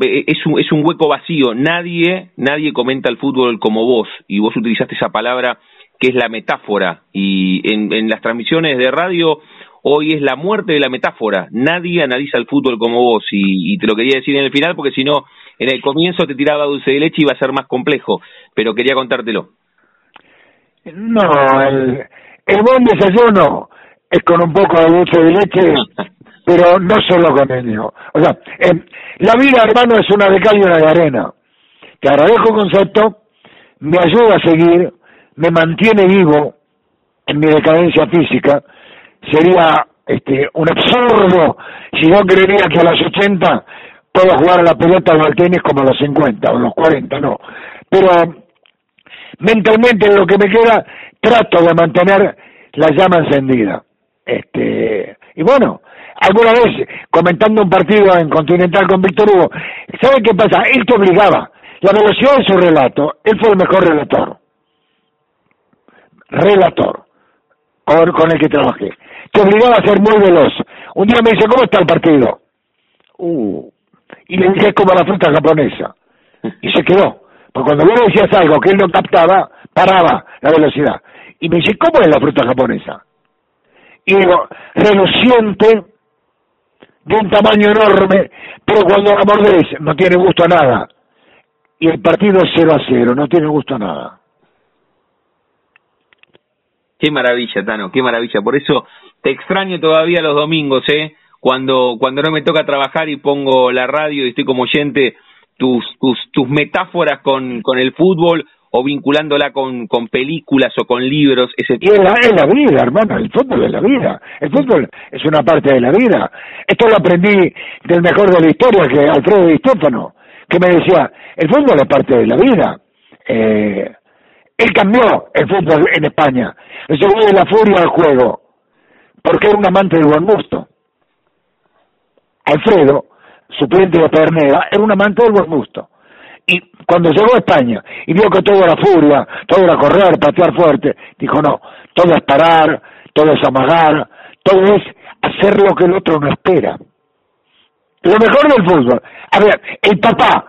eh, es un, es un hueco vacío. Nadie, nadie comenta el fútbol como vos y vos utilizaste esa palabra que es la metáfora y en, en las transmisiones de radio hoy es la muerte de la metáfora. Nadie analiza el fútbol como vos y, y te lo quería decir en el final porque si no en el comienzo te tiraba dulce de leche y iba a ser más complejo, pero quería contártelo. No, el, el buen desayuno es con un poco de dulce de leche, pero no solo con ello. O sea, eh, la vida, hermano, es una de cal y una de arena. Te agradezco el concepto, me ayuda a seguir, me mantiene vivo en mi decadencia física. Sería este, un absurdo si yo creería que a los 80 puedo jugar a la pelota o al tenis como a los 50 o los 40, no. Pero mentalmente en lo que me queda trato de mantener la llama encendida. Este, y bueno, alguna vez comentando un partido en Continental con Víctor Hugo, ¿sabe qué pasa? Él te obligaba, la velocidad de su relato, él fue el mejor relator. Relator, con el que trabajé. Te obligaba a ser muy veloz. Un día me dice, ¿cómo está el partido? Uh, y le dije, como la fruta japonesa. Y se quedó. Porque cuando vos decías algo que él no captaba, paraba la velocidad. Y me dice, ¿cómo es la fruta japonesa? Y digo, reluciente, de un tamaño enorme, pero cuando la mordés no tiene gusto a nada. Y el partido es 0 a 0, no tiene gusto a nada. Qué maravilla, Tano, qué maravilla. Por eso te extraño todavía los domingos, ¿eh? Cuando, cuando no me toca trabajar y pongo la radio y estoy como oyente tus, tus, tus metáforas con, con el fútbol o vinculándola con, con películas o con libros. Ese... Y es la, es la vida, hermano, el fútbol es la vida. El fútbol es una parte de la vida. Esto lo aprendí del mejor de la historia, que Alfredo Di Stéfano, que me decía, el fútbol es parte de la vida. Eh, él cambió el fútbol en España. Eso fue de la furia al juego, porque era un amante del buen gusto. Alfredo suplente de Perneda, era un amante del buen gusto. Y cuando llegó a España y vio que todo era furia, todo era correr, patear fuerte, dijo no, todo es parar, todo es amagar, todo es hacer lo que el otro no espera. Lo mejor del fútbol. A ver, el papá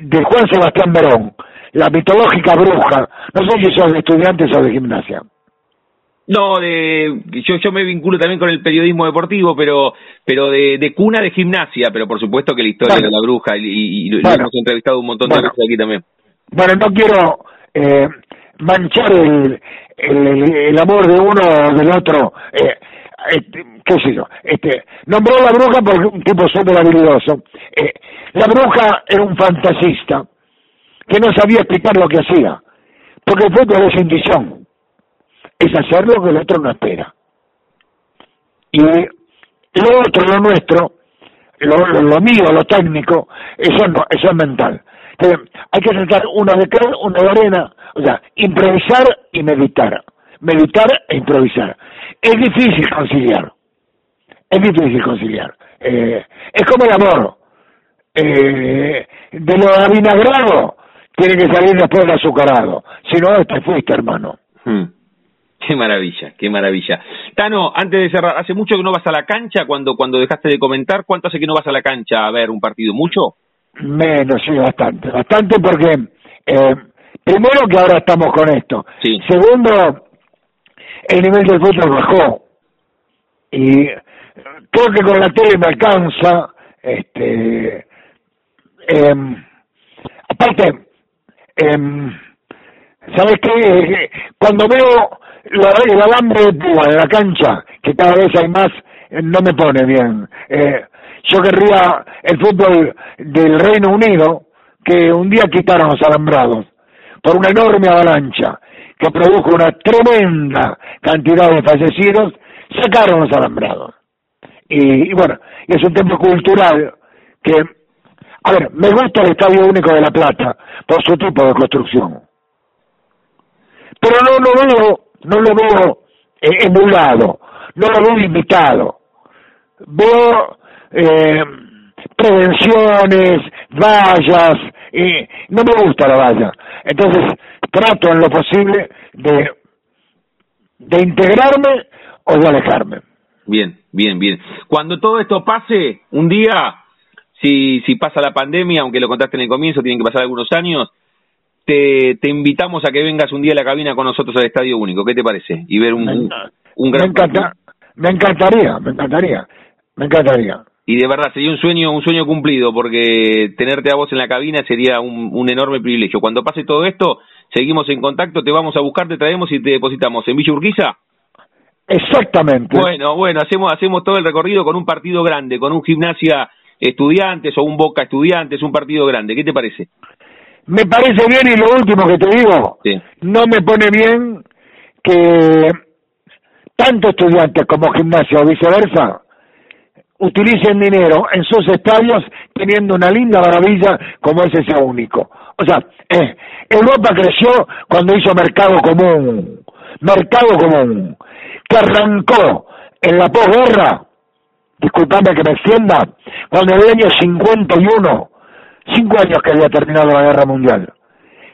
de Juan Sebastián Verón, la mitológica bruja, no sé si son de estudiantes o de gimnasia. No, de, yo, yo me vinculo también con el periodismo deportivo, pero pero de, de cuna de gimnasia, pero por supuesto que la historia de la bruja y, y, lo hemos entrevistado un montón de veces aquí también. Bueno, no quiero eh, manchar el, el, amor de uno o del otro, eh, este, qué sé yo, este, nombró a la bruja porque un tipo súper habilidoso. Eh, la bruja era un fantasista que no sabía explicar lo que hacía, porque el fútbol es intuición es hacer lo que el otro no espera. Y lo otro, lo nuestro, lo, lo, mío, lo técnico, eso no, eso es mental. Hay que tratar una de cal, una de arena, o sea, improvisar y meditar. Meditar e improvisar. Es difícil conciliar. Es difícil conciliar. Eh, es como el amor. Eh, de lo avinagrado tiene que salir después del azucarado. Si no, te fuiste, hermano. Hmm. Qué maravilla, qué maravilla. Tano, antes de cerrar, ¿hace mucho que no vas a la cancha cuando, cuando dejaste de comentar? ¿Cuánto hace que no vas a la cancha a ver un partido? ¿Mucho? Menos, sí, bastante. Bastante porque, eh, primero que ahora estamos con esto. Sí. Segundo, el nivel del fútbol bajó. Y creo que con la tele me alcanza. Este, eh, aparte, eh, ¿sabes qué? Cuando veo el alambre de púa en la cancha, que cada vez hay más, eh, no me pone bien. Eh, yo querría el fútbol del Reino Unido, que un día quitaron los alambrados por una enorme avalancha que produjo una tremenda cantidad de fallecidos, sacaron los alambrados. y, bueno, y es un templo cultural que, a ver, me gusta el Estadio Único de La Plata por su tipo de construcción. Pero no lo veo, no lo veo eh, emulado, no lo veo invitado. Veo eh, prevenciones, vallas, y no me gusta la valla. Entonces trato en lo posible de, de integrarme o de alejarme. Bien, bien, bien. Cuando todo esto pase, un día, si, si pasa la pandemia, aunque lo contaste en el comienzo, tienen que pasar algunos años, te, te invitamos a que vengas un día a la cabina con nosotros al Estadio Único. ¿Qué te parece? Y ver un, un, gran... Me, me encantaría, me encantaría, me encantaría y de verdad sería un sueño un sueño cumplido porque tenerte a vos en la cabina sería un, un, enorme privilegio. Cuando pase todo esto, seguimos en contacto, te vamos a buscar, te traemos y te depositamos en Villa Urquiza. Exactamente. Bueno, bueno, hacemos hacemos todo el recorrido con un partido grande, con un gimnasia estudiantes o un Boca estudiantes, un partido grande. ¿Qué te parece? Me parece bien y lo último que te digo, no me pone bien que tanto estudiantes como gimnasia o viceversa utilicen dinero en sus estadios teniendo una linda maravilla como es ese único. O sea, eh, Europa creció cuando hizo mercado común, mercado común, que arrancó en la posguerra, disculpame que me extienda, cuando en el año 51, cinco años que había terminado la guerra mundial,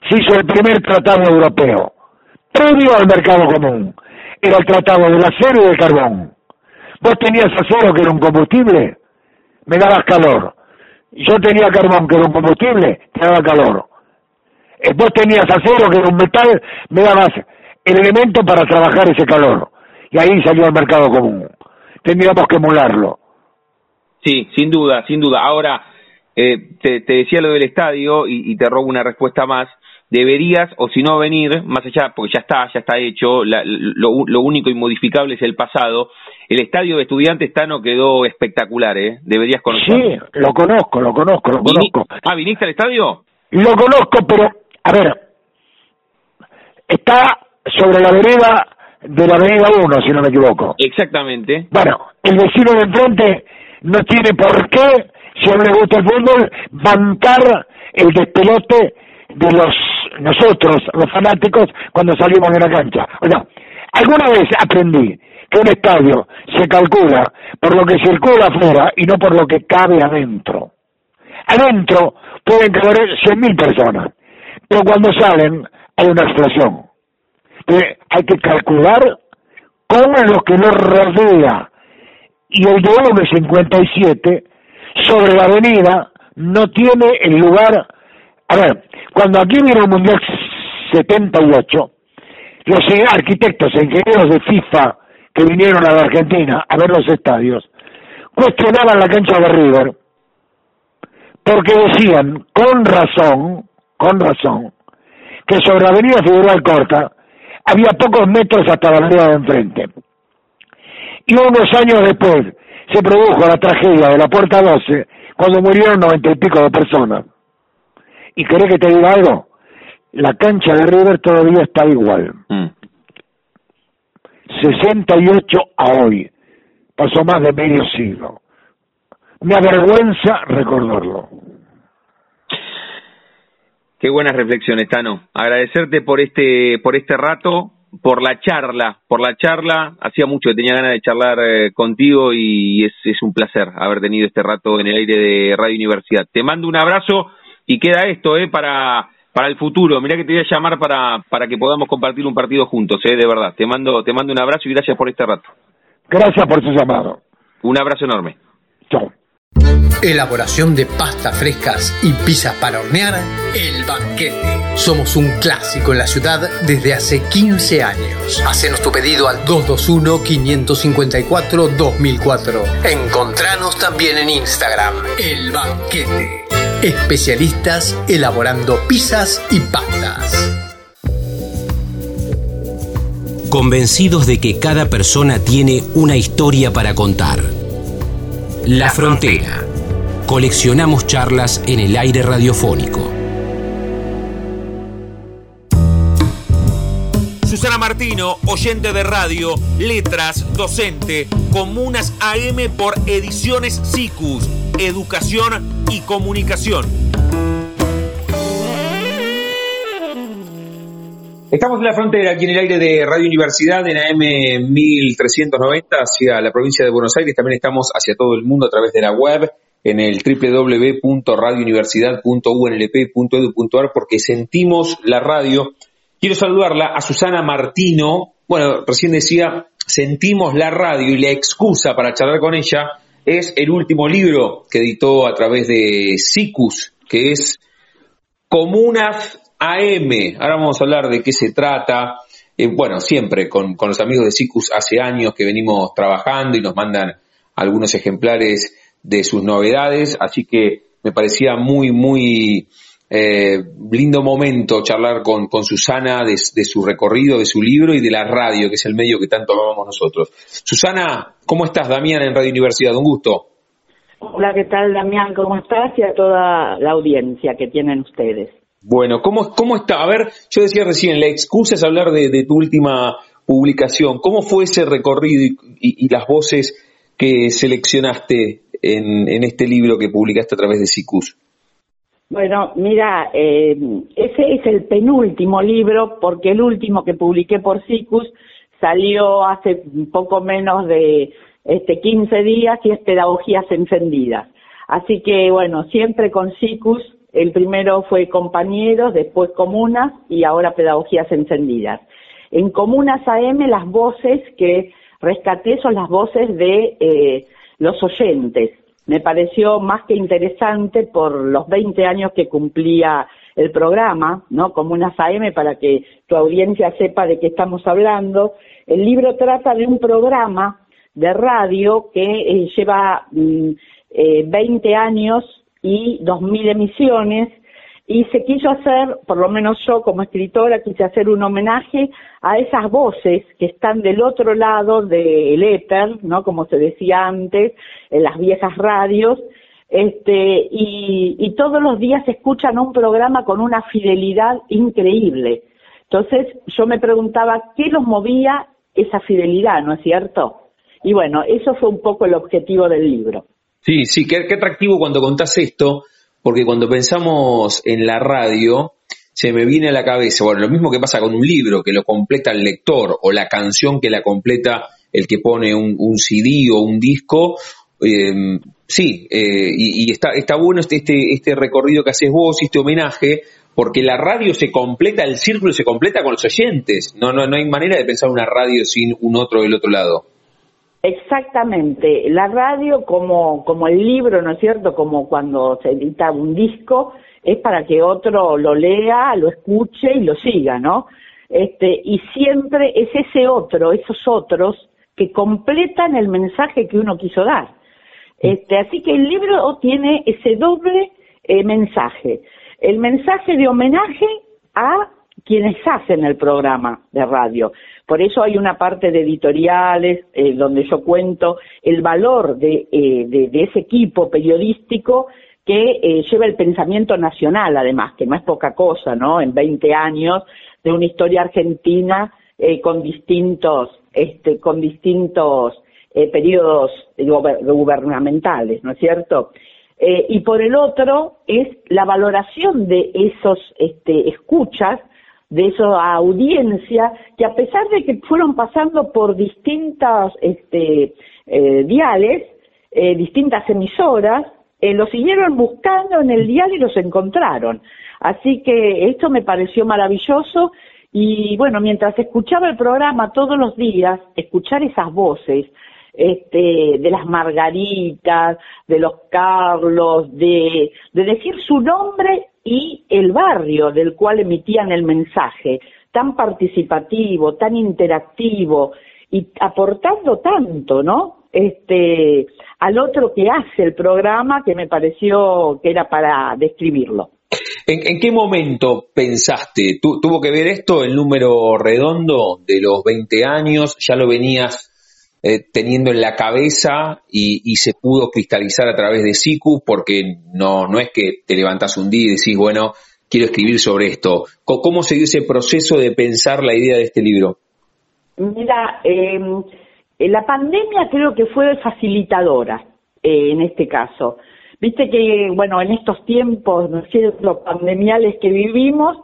se hizo el primer tratado europeo, previo al mercado común, era el tratado del acero y del carbón Vos tenías acero que era un combustible, me dabas calor. Yo tenía carbón que era un combustible, te daba calor. Eh, vos tenías acero que era un metal, me dabas el elemento para trabajar ese calor. Y ahí salió al mercado común. Tendríamos que emularlo. Sí, sin duda, sin duda. Ahora, eh, te, decía lo del estadio y, te robo una respuesta más deberías, o si no venir, más allá, porque ya está, ya está hecho, lo, lo, único inmodificable es el pasado. El estadio de estudiantes Tano quedó espectacular, ¿eh? Deberías conocerlo. Sí, lo conozco, lo conozco, lo conozco. Ah, ¿viniste al estadio? Lo conozco, pero, a ver, está sobre la vereda de la avenida 1, si no me equivoco. Exactamente. Bueno, el vecino de enfrente no tiene por qué, si a él le gusta el fútbol, bancar el despelote de los nosotros, los fanáticos, cuando salimos de la cancha. O sea, alguna vez aprendí que un estadio se calcula por lo que circula afuera y no por lo que cabe adentro. Adentro pueden caber 100.000 personas, pero cuando salen hay una explosión. Entonces, hay que calcular cómo es lo que nos rodea. Y el de 57 sobre la avenida no tiene el lugar. A ver, cuando aquí vino el Mundial 78, los arquitectos e ingenieros de FIFA que vinieron a la Argentina a ver los estadios, cuestionaban la cancha de River porque decían, con razón, con razón, que sobre la avenida Federal Corta había pocos metros hasta la avenida de enfrente. Y unos años después se produjo la tragedia de la Puerta 12, cuando murieron noventa y pico de personas. ¿Y querés que te diga algo? La cancha de River todavía está igual. 68 mm. a hoy. Pasó más de medio siglo. Me avergüenza recordarlo. Qué buenas reflexiones, Tano. Agradecerte por este, por este rato, por la charla, por la charla. Hacía mucho que tenía ganas de charlar eh, contigo y es, es un placer haber tenido este rato en el aire de Radio Universidad. Te mando un abrazo y queda esto, ¿eh? Para, para el futuro. Mirá que te voy a llamar para, para que podamos compartir un partido juntos, ¿eh? De verdad. Te mando, te mando un abrazo y gracias por este rato. Gracias por su llamado. Un abrazo enorme. Chao. Elaboración de pastas frescas y pizzas para hornear, El Banquete. Somos un clásico en la ciudad desde hace 15 años. Hacenos tu pedido al 221-554-2004. Encontranos también en Instagram, El Banquete. Especialistas elaborando pizzas y pastas. Convencidos de que cada persona tiene una historia para contar. La Frontera. Coleccionamos charlas en el aire radiofónico. Susana Martino, oyente de radio, letras, docente, Comunas AM por Ediciones SICUS, Educación y Comunicación. Estamos en la frontera, aquí en el aire de Radio Universidad, en AM 1390, hacia la provincia de Buenos Aires. También estamos hacia todo el mundo a través de la web, en el www.radiouniversidad.unlp.edu.ar, porque sentimos la radio. Quiero saludarla a Susana Martino. Bueno, recién decía, sentimos la radio y la excusa para charlar con ella es el último libro que editó a través de SICUS, que es Comunas AM. Ahora vamos a hablar de qué se trata. Eh, bueno, siempre con, los amigos de SICUS hace años que venimos trabajando y nos mandan algunos ejemplares de sus novedades, así que me parecía muy, muy eh, lindo momento charlar con, con Susana de, su recorrido, de su libro y de la radio, que es el medio que tanto amamos nosotros. Susana, ¿cómo estás? Damián en Radio Universidad, un gusto. Hola, ¿qué tal Damián? ¿Cómo estás? Y a toda la audiencia que tienen ustedes. Bueno, ¿cómo, ¿cómo está? A ver, yo decía recién, la excusa es hablar de, tu última publicación. ¿Cómo fue ese recorrido y, las voces que seleccionaste en, este libro que publicaste a través de SICUS? Bueno, mira, eh, ese es el penúltimo libro porque el último que publiqué por SICUS salió hace poco menos de este 15 días y es Pedagogías Encendidas. Así que bueno, siempre con SICUS el primero fue compañeros, después comunas y ahora pedagogías encendidas. En comunas AM las voces que rescaté son las voces de eh, los oyentes. Me pareció más que interesante por los 20 años que cumplía el programa, ¿no? Comunas AM para que tu audiencia sepa de qué estamos hablando. El libro trata de un programa de radio que eh, lleva 20 mm, eh, años y 2.000 emisiones y se quiso hacer, por lo menos yo como escritora, quise hacer un homenaje a esas voces que están del otro lado del éter, ¿no? Como se decía antes, en las viejas radios, este, y, todos los días escuchan un programa con una fidelidad increíble. Entonces yo me preguntaba qué los movía esa fidelidad, ¿no es cierto? Y bueno, eso fue un poco el objetivo del libro. Sí, sí, qué, atractivo cuando contás esto, porque cuando pensamos en la radio, se me viene a la cabeza, bueno, lo mismo que pasa con un libro, que lo completa el lector, o la canción que la completa el que pone un, CD o un disco, em, sí, eh, y, está, está bueno este, este, este recorrido que haces vos, este homenaje, porque la radio se completa, el círculo se completa con los oyentes, no, no, no hay manera de pensar una radio sin un otro del otro lado. Exactamente, la radio como, como el libro, ¿no es cierto? Como cuando se edita un disco, es para que otro lo lea, lo escuche y lo siga, ¿no? Este, y siempre es ese otro, esos otros, que completan el mensaje que uno quiso dar. Este, así que el libro tiene ese doble eh, mensaje. El mensaje de homenaje a quienes hacen el programa de radio. Por eso hay una parte de editoriales eh, donde yo cuento el valor de, eh, ese equipo periodístico que eh, lleva el pensamiento nacional, además, que no es poca cosa, ¿no? En 20 años de una historia argentina con distintos, este, con distintos periodos gubernamentales, ¿no es cierto? y por el otro es la valoración de esos este, escuchas de esa audiencia que a pesar de que fueron pasando por distintas este, eh, diales, eh, distintas emisoras, eh, lo siguieron buscando en el dial y los encontraron. Así que esto me pareció maravilloso y bueno, mientras escuchaba el programa todos los días, escuchar esas voces, este, de las Margaritas, de los Carlos, de, de decir su nombre y el barrio del cual emitían el mensaje, tan participativo, tan interactivo y aportando tanto, ¿no? Este, al otro que hace el programa que me pareció que era para describirlo. ¿En, qué momento pensaste? ¿Tuvo que ver esto, el número redondo de los 20 años? ¿Ya lo venías eh, teniendo en la cabeza y, se pudo cristalizar a través de SICU, porque no, no es que te levantas un día y decís, bueno, quiero escribir sobre esto. ¿Cómo se dio ese proceso de pensar la idea de este libro? Mira, em, la pandemia creo que fue facilitadora eh, en este caso. Viste que, bueno, en estos tiempos, ¿no pandemiales que vivimos,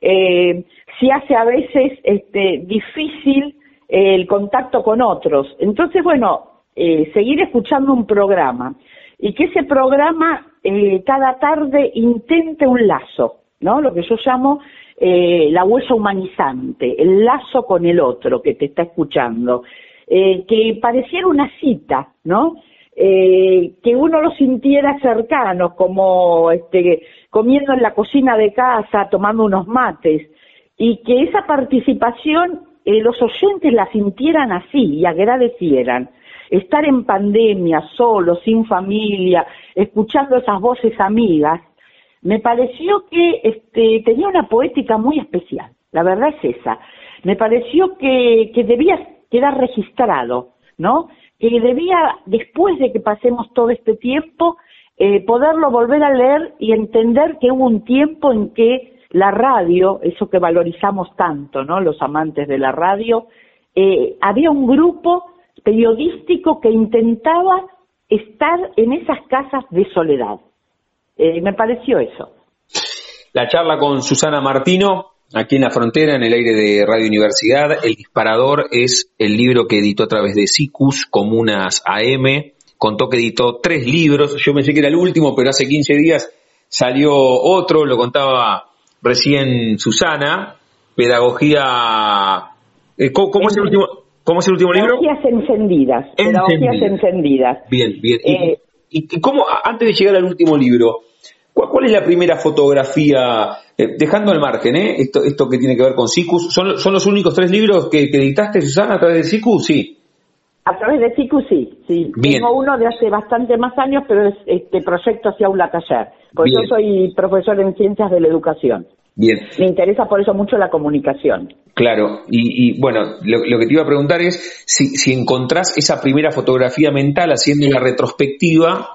eh, se hace a veces este, difícil el contacto con otros. Entonces, bueno, eh, seguir escuchando un programa y que ese programa eh, cada tarde intente un lazo, ¿no? Lo que yo llamo eh, la huella humanizante, el lazo con el otro que te está escuchando, que pareciera una cita, ¿no? Que uno lo sintiera cercano, como este, comiendo en la cocina de casa, tomando unos mates, y que esa participación eh, los oyentes la sintieran así y agradecieran. Estar en pandemia, solo, sin familia, escuchando esas voces amigas, me pareció que este, tenía una poética muy especial. La verdad es esa. Me pareció que, que debía quedar registrado, ¿no? Que debía, después de que pasemos todo este tiempo, eh, poderlo volver a leer y entender que hubo un tiempo en que la radio, eso que valorizamos tanto, ¿no? Los amantes de la radio, eh, había un grupo periodístico que intentaba estar en esas casas de soledad. Eh, me pareció eso. La charla con Susana Martino, aquí en la frontera, en el aire de Radio Universidad. El disparador es el libro que editó a través de SICUS, Comunas AM. Contó que editó tres libros. Yo pensé que era el último, pero hace 15 días salió otro, lo contaba recién Susana, Pedagogía... Eh, ¿cómo, es el último, ¿Cómo es el último libro? Pedagogías encendidas. Pedagogías encendidas. Bien, bien. Eh, ¿Y, cómo, antes de llegar al último libro, cuál, es la primera fotografía, eh, dejando al margen, eh, esto, esto que tiene que ver con SICUS, ¿son, ¿son los únicos tres libros que, editaste, Susana, a través de SICUS? Sí. A través de SICUS, sí. sí. Tengo uno de hace bastante más años, pero es este proyecto hacia aula taller. Pues yo soy profesor en ciencias de la educación. Bien. Me interesa por eso mucho la comunicación. Claro, y, bueno, lo, que te iba a preguntar es si, si encontrás esa primera fotografía mental haciendo la retrospectiva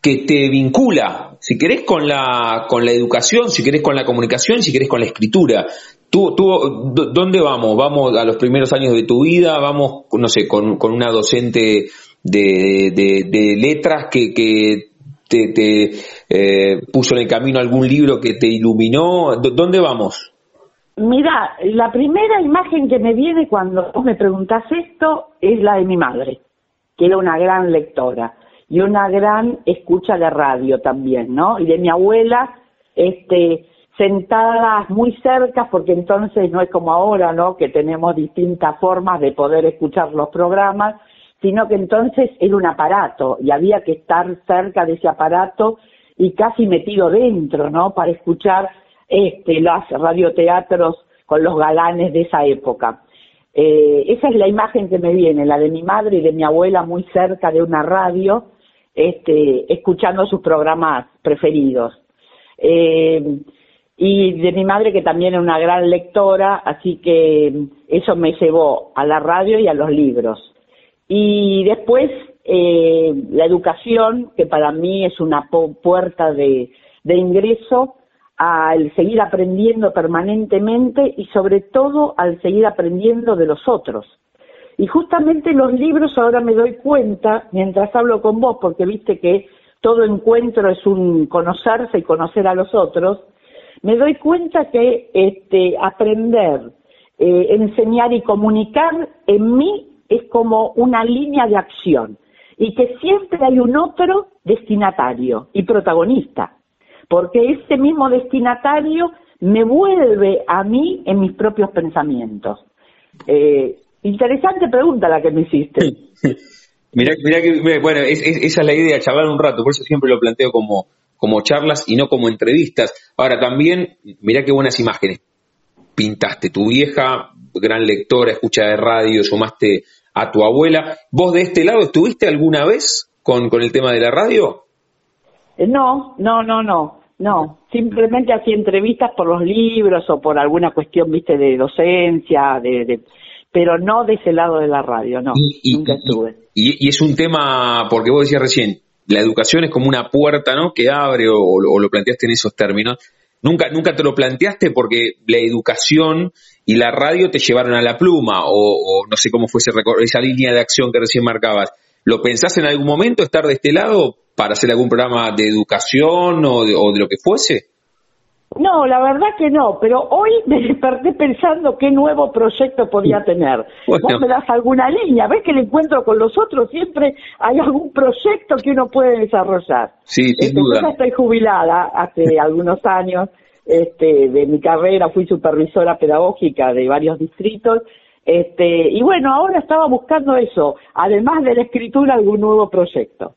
que te vincula, si querés con la, con la educación, si querés con la comunicación, si querés con la escritura. ¿Tú, tú, ¿Dónde vamos? ¿Vamos a los primeros años de tu vida? ¿Vamos, no sé, con, con una docente de, de, de letras que, que te, eh, puso en el camino algún libro que te iluminó? ¿Dónde vamos? Mira, la primera imagen que me viene cuando vos me preguntás esto es la de mi madre, que era una gran lectora y una gran escucha de radio también, ¿no? Y de mi abuela, este, sentadas muy cerca, porque entonces no es como ahora, ¿no? Que tenemos distintas formas de poder escuchar los programas, sino que entonces era un aparato y había que estar cerca de ese aparato y casi metido dentro, ¿no? Para escuchar este, los radioteatros con los galanes de esa época. Eh, esa es la imagen que me viene, la de mi madre y de mi abuela muy cerca de una radio, este, escuchando sus programas preferidos. Eh, y de mi madre que también es una gran lectora, así que eso me llevó a la radio y a los libros. Y después eh, la educación, que para mí es una puerta de, ingreso al seguir aprendiendo permanentemente y sobre todo al seguir aprendiendo de los otros. Y justamente los libros ahora me doy cuenta, mientras hablo con vos, porque viste que todo encuentro es un conocerse y conocer a los otros, me doy cuenta que este, aprender, eh, enseñar y comunicar en mí es como una línea de acción y que siempre hay un otro destinatario y protagonista, porque ese mismo destinatario me vuelve a mí en mis propios pensamientos. Eh, interesante pregunta la que me hiciste. Mirá, que, bueno, esa es la idea, charlar un rato, por eso siempre lo planteo como, como charlas y no como entrevistas. Ahora también, mirá qué buenas imágenes pintaste. Tu vieja, gran lectora, escucha de radio, sumaste a tu abuela. ¿Vos de este lado estuviste alguna vez con, con el tema de la radio? Eh, no, no, no, no, no. Simplemente hacía entrevistas por los libros o por alguna cuestión, viste, de docencia, de, pero no de ese lado de la radio, no. nunca estuve. Y, es un tema, porque vos decías recién, la educación es como una puerta, ¿no? Que abre, o, lo planteaste en esos términos. ¿Nunca, nunca te lo planteaste porque la educación y la radio te llevaron a la pluma o, no sé cómo fue esa línea de acción que recién marcabas? ¿Lo pensás en algún momento estar de este lado para hacer algún programa de educación o de lo que fuese? No, la verdad que no, pero hoy me desperté pensando qué nuevo proyecto podía tener. Vos me das alguna línea, ves que el encuentro con los otros siempre hay algún proyecto que uno puede desarrollar. Sí, sin duda. Yo estoy jubilada hace algunos años este, de mi carrera, fui supervisora pedagógica de varios distritos este, y bueno, ahora estaba buscando eso, además de la escritura, algún nuevo proyecto.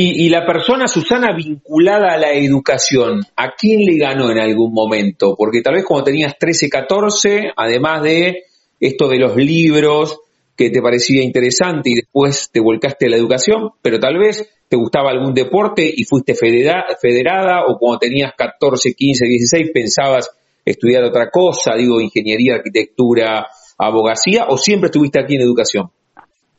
Y, la persona, Susana, vinculada a la educación, ¿a quién le ganó en algún momento? Porque tal vez cuando tenías 13, 14, además de esto de los libros que te parecía interesante y después te volcaste a la educación, pero tal vez te gustaba algún deporte y fuiste federada o cuando tenías 14, 15, 16 pensabas estudiar otra cosa, digo, ingeniería, arquitectura, abogacía o siempre estuviste aquí en educación?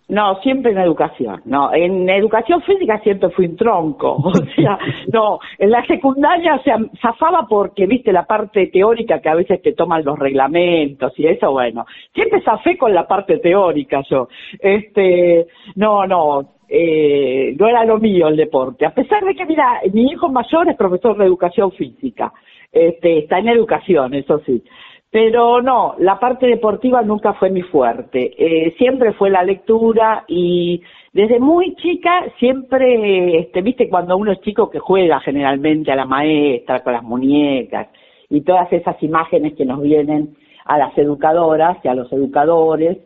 No, siempre en educación. No, en educación física siempre fui un tronco. O sea, no, en la secundaria se zafaba porque, viste, la parte teórica que a veces te toman los reglamentos y eso, bueno. Siempre zafé con la parte teórica yo. Este, no, no, eh, no era lo mío el deporte. A pesar de que, mira, mi hijo mayor es profesor de educación física. Este, está en educación, eso sí. Pero no, la parte deportiva nunca fue mi fuerte. Eh, siempre fue la lectura y desde muy chica siempre, este, viste, cuando uno es chico que juega generalmente a la maestra con las muñecas y todas esas imágenes que nos vienen a las educadoras y a los educadores,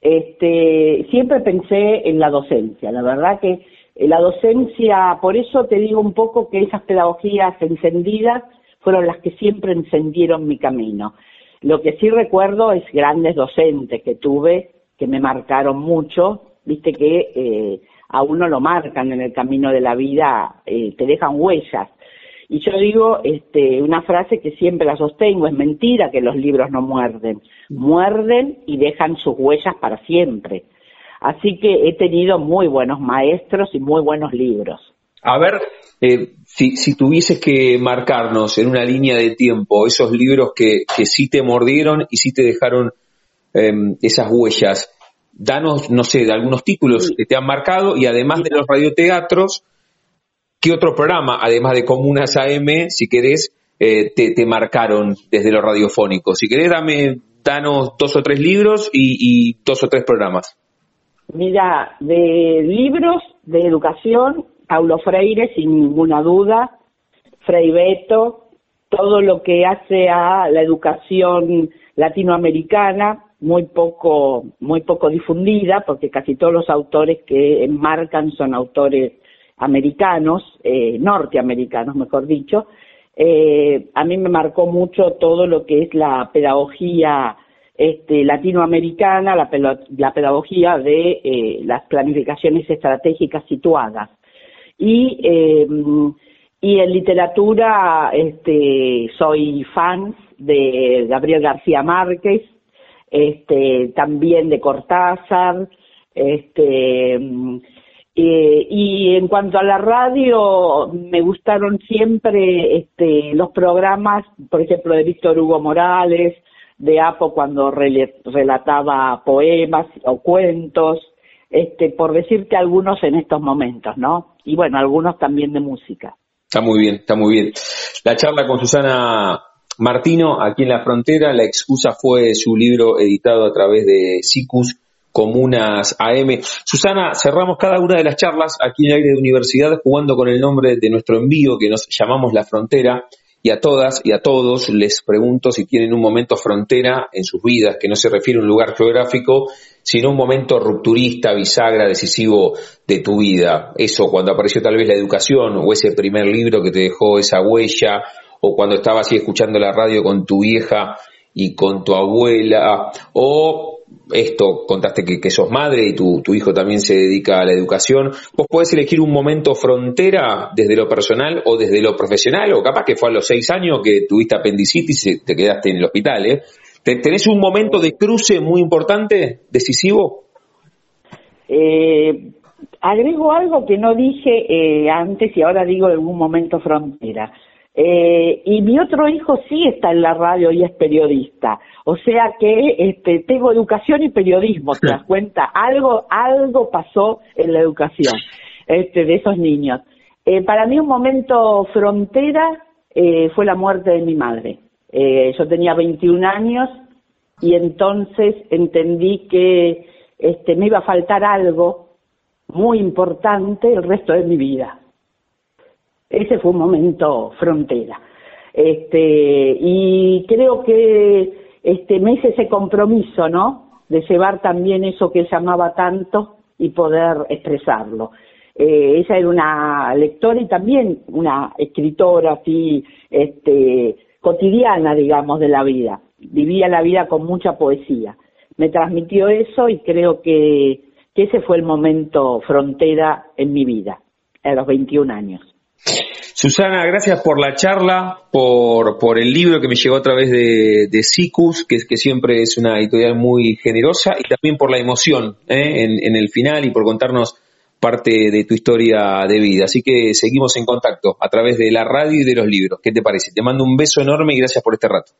este, siempre pensé en la docencia. La verdad que la docencia, por eso te digo un poco que esas pedagogías encendidas fueron las que siempre encendieron mi camino. Lo que sí recuerdo es grandes docentes que tuve que me marcaron mucho, viste que eh, a uno lo marcan en el camino de la vida, eh, te dejan huellas. Y yo digo este, una frase que siempre la sostengo, es mentira que los libros no muerden, muerden y dejan sus huellas para siempre. Así que he tenido muy buenos maestros y muy buenos libros. A ver, eh, si, si, tuvieses que marcarnos en una línea de tiempo esos libros que, que sí te mordieron y sí te dejaron em, esas huellas, danos, no sé, de algunos títulos que te han marcado y además de los radioteatros, ¿qué otro programa, además de Comunas AM, si querés, eh, te, te, marcaron desde lo radiofónico? Si querés, dame, danos dos o tres libros y, y dos o tres programas. Mira, de libros de educación Paulo Freire, sin ninguna duda, Frei Beto, todo lo que hace a la educación latinoamericana, muy poco, muy poco difundida, porque casi todos los autores que enmarcan son autores americanos, eh, norteamericanos, mejor dicho. Eh, a mí me marcó mucho todo lo que es la pedagogía este, latinoamericana, la, pedagogía de eh, las planificaciones estratégicas situadas y, eh, y en literatura este, soy fan de Gabriel García Márquez, este, también de Cortázar, este, y en cuanto a la radio, me gustaron siempre este, los programas, por ejemplo, de Víctor Hugo Morales, de Apo cuando relataba poemas o cuentos, este, por decirte algunos en estos momentos, ¿no? Y bueno, algunos también de música. Está muy bien, está muy bien. La charla con Susana Martino aquí en la frontera, la excusa fue su libro editado a través de SICUS Comunas AM. Susana, cerramos cada una de las charlas aquí en el aire de universidad jugando con el nombre de nuestro envío que nos llamamos La Frontera y a todas y a todos les pregunto si tienen un momento frontera en sus vidas, que no se refiere a un lugar geográfico, sino un momento rupturista, bisagra, decisivo de tu vida. Eso, cuando apareció tal vez la educación o ese primer libro que te dejó esa huella, o cuando estabas así escuchando la radio con tu vieja y con tu abuela, o esto, contaste que, sos madre y tu, tu, hijo también se dedica a la educación, vos podés elegir un momento frontera desde lo personal o desde lo profesional, o capaz que fue a los seis años que tuviste apendicitis y te quedaste en el hospital, ¿eh? ¿Tenés un momento de cruce muy importante, decisivo? Eh, agrego algo que no dije eh, antes y ahora digo en un momento frontera. Eh, y mi otro hijo sí está en la radio y es periodista. O sea que este, tengo educación y periodismo, ¿te das cuenta? Algo, algo pasó en la educación este, de esos niños. Eh, para mí un momento frontera eh, fue la muerte de mi madre. Eh, yo tenía 21 años y entonces entendí que este, me iba a faltar algo muy importante el resto de mi vida. Ese fue un momento frontera. Este, y creo que este, me hice ese compromiso, ¿no? De llevar también eso que llamaba tanto y poder expresarlo. Eh, ella era una lectora y también una escritora así, este, cotidiana, digamos, de la vida. Vivía la vida con mucha poesía. Me transmitió eso y creo que, que ese fue el momento frontera en mi vida, a los 21 años. Susana, gracias por la charla, por, por el libro que me llegó a través de, de SICUS, que, que siempre es una editorial muy generosa, y también por la emoción ¿eh? en, en, el final y por contarnos parte de tu historia de vida. Así que seguimos en contacto a través de la radio y de los libros. ¿Qué te parece? Te mando un beso enorme y gracias por este rato.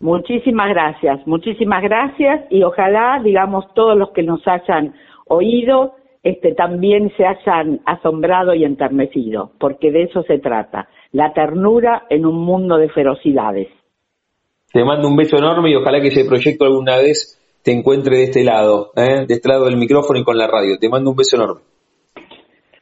Muchísimas gracias, muchísimas gracias y ojalá, digamos, todos los que nos hayan oído este, también se hayan asombrado y enternecido, porque de eso se trata, la ternura en un mundo de ferocidades. Te mando un beso enorme y ojalá que ese proyecto alguna vez te encuentre de este lado, ¿eh? de este lado del micrófono y con la radio. Te mando un beso enorme.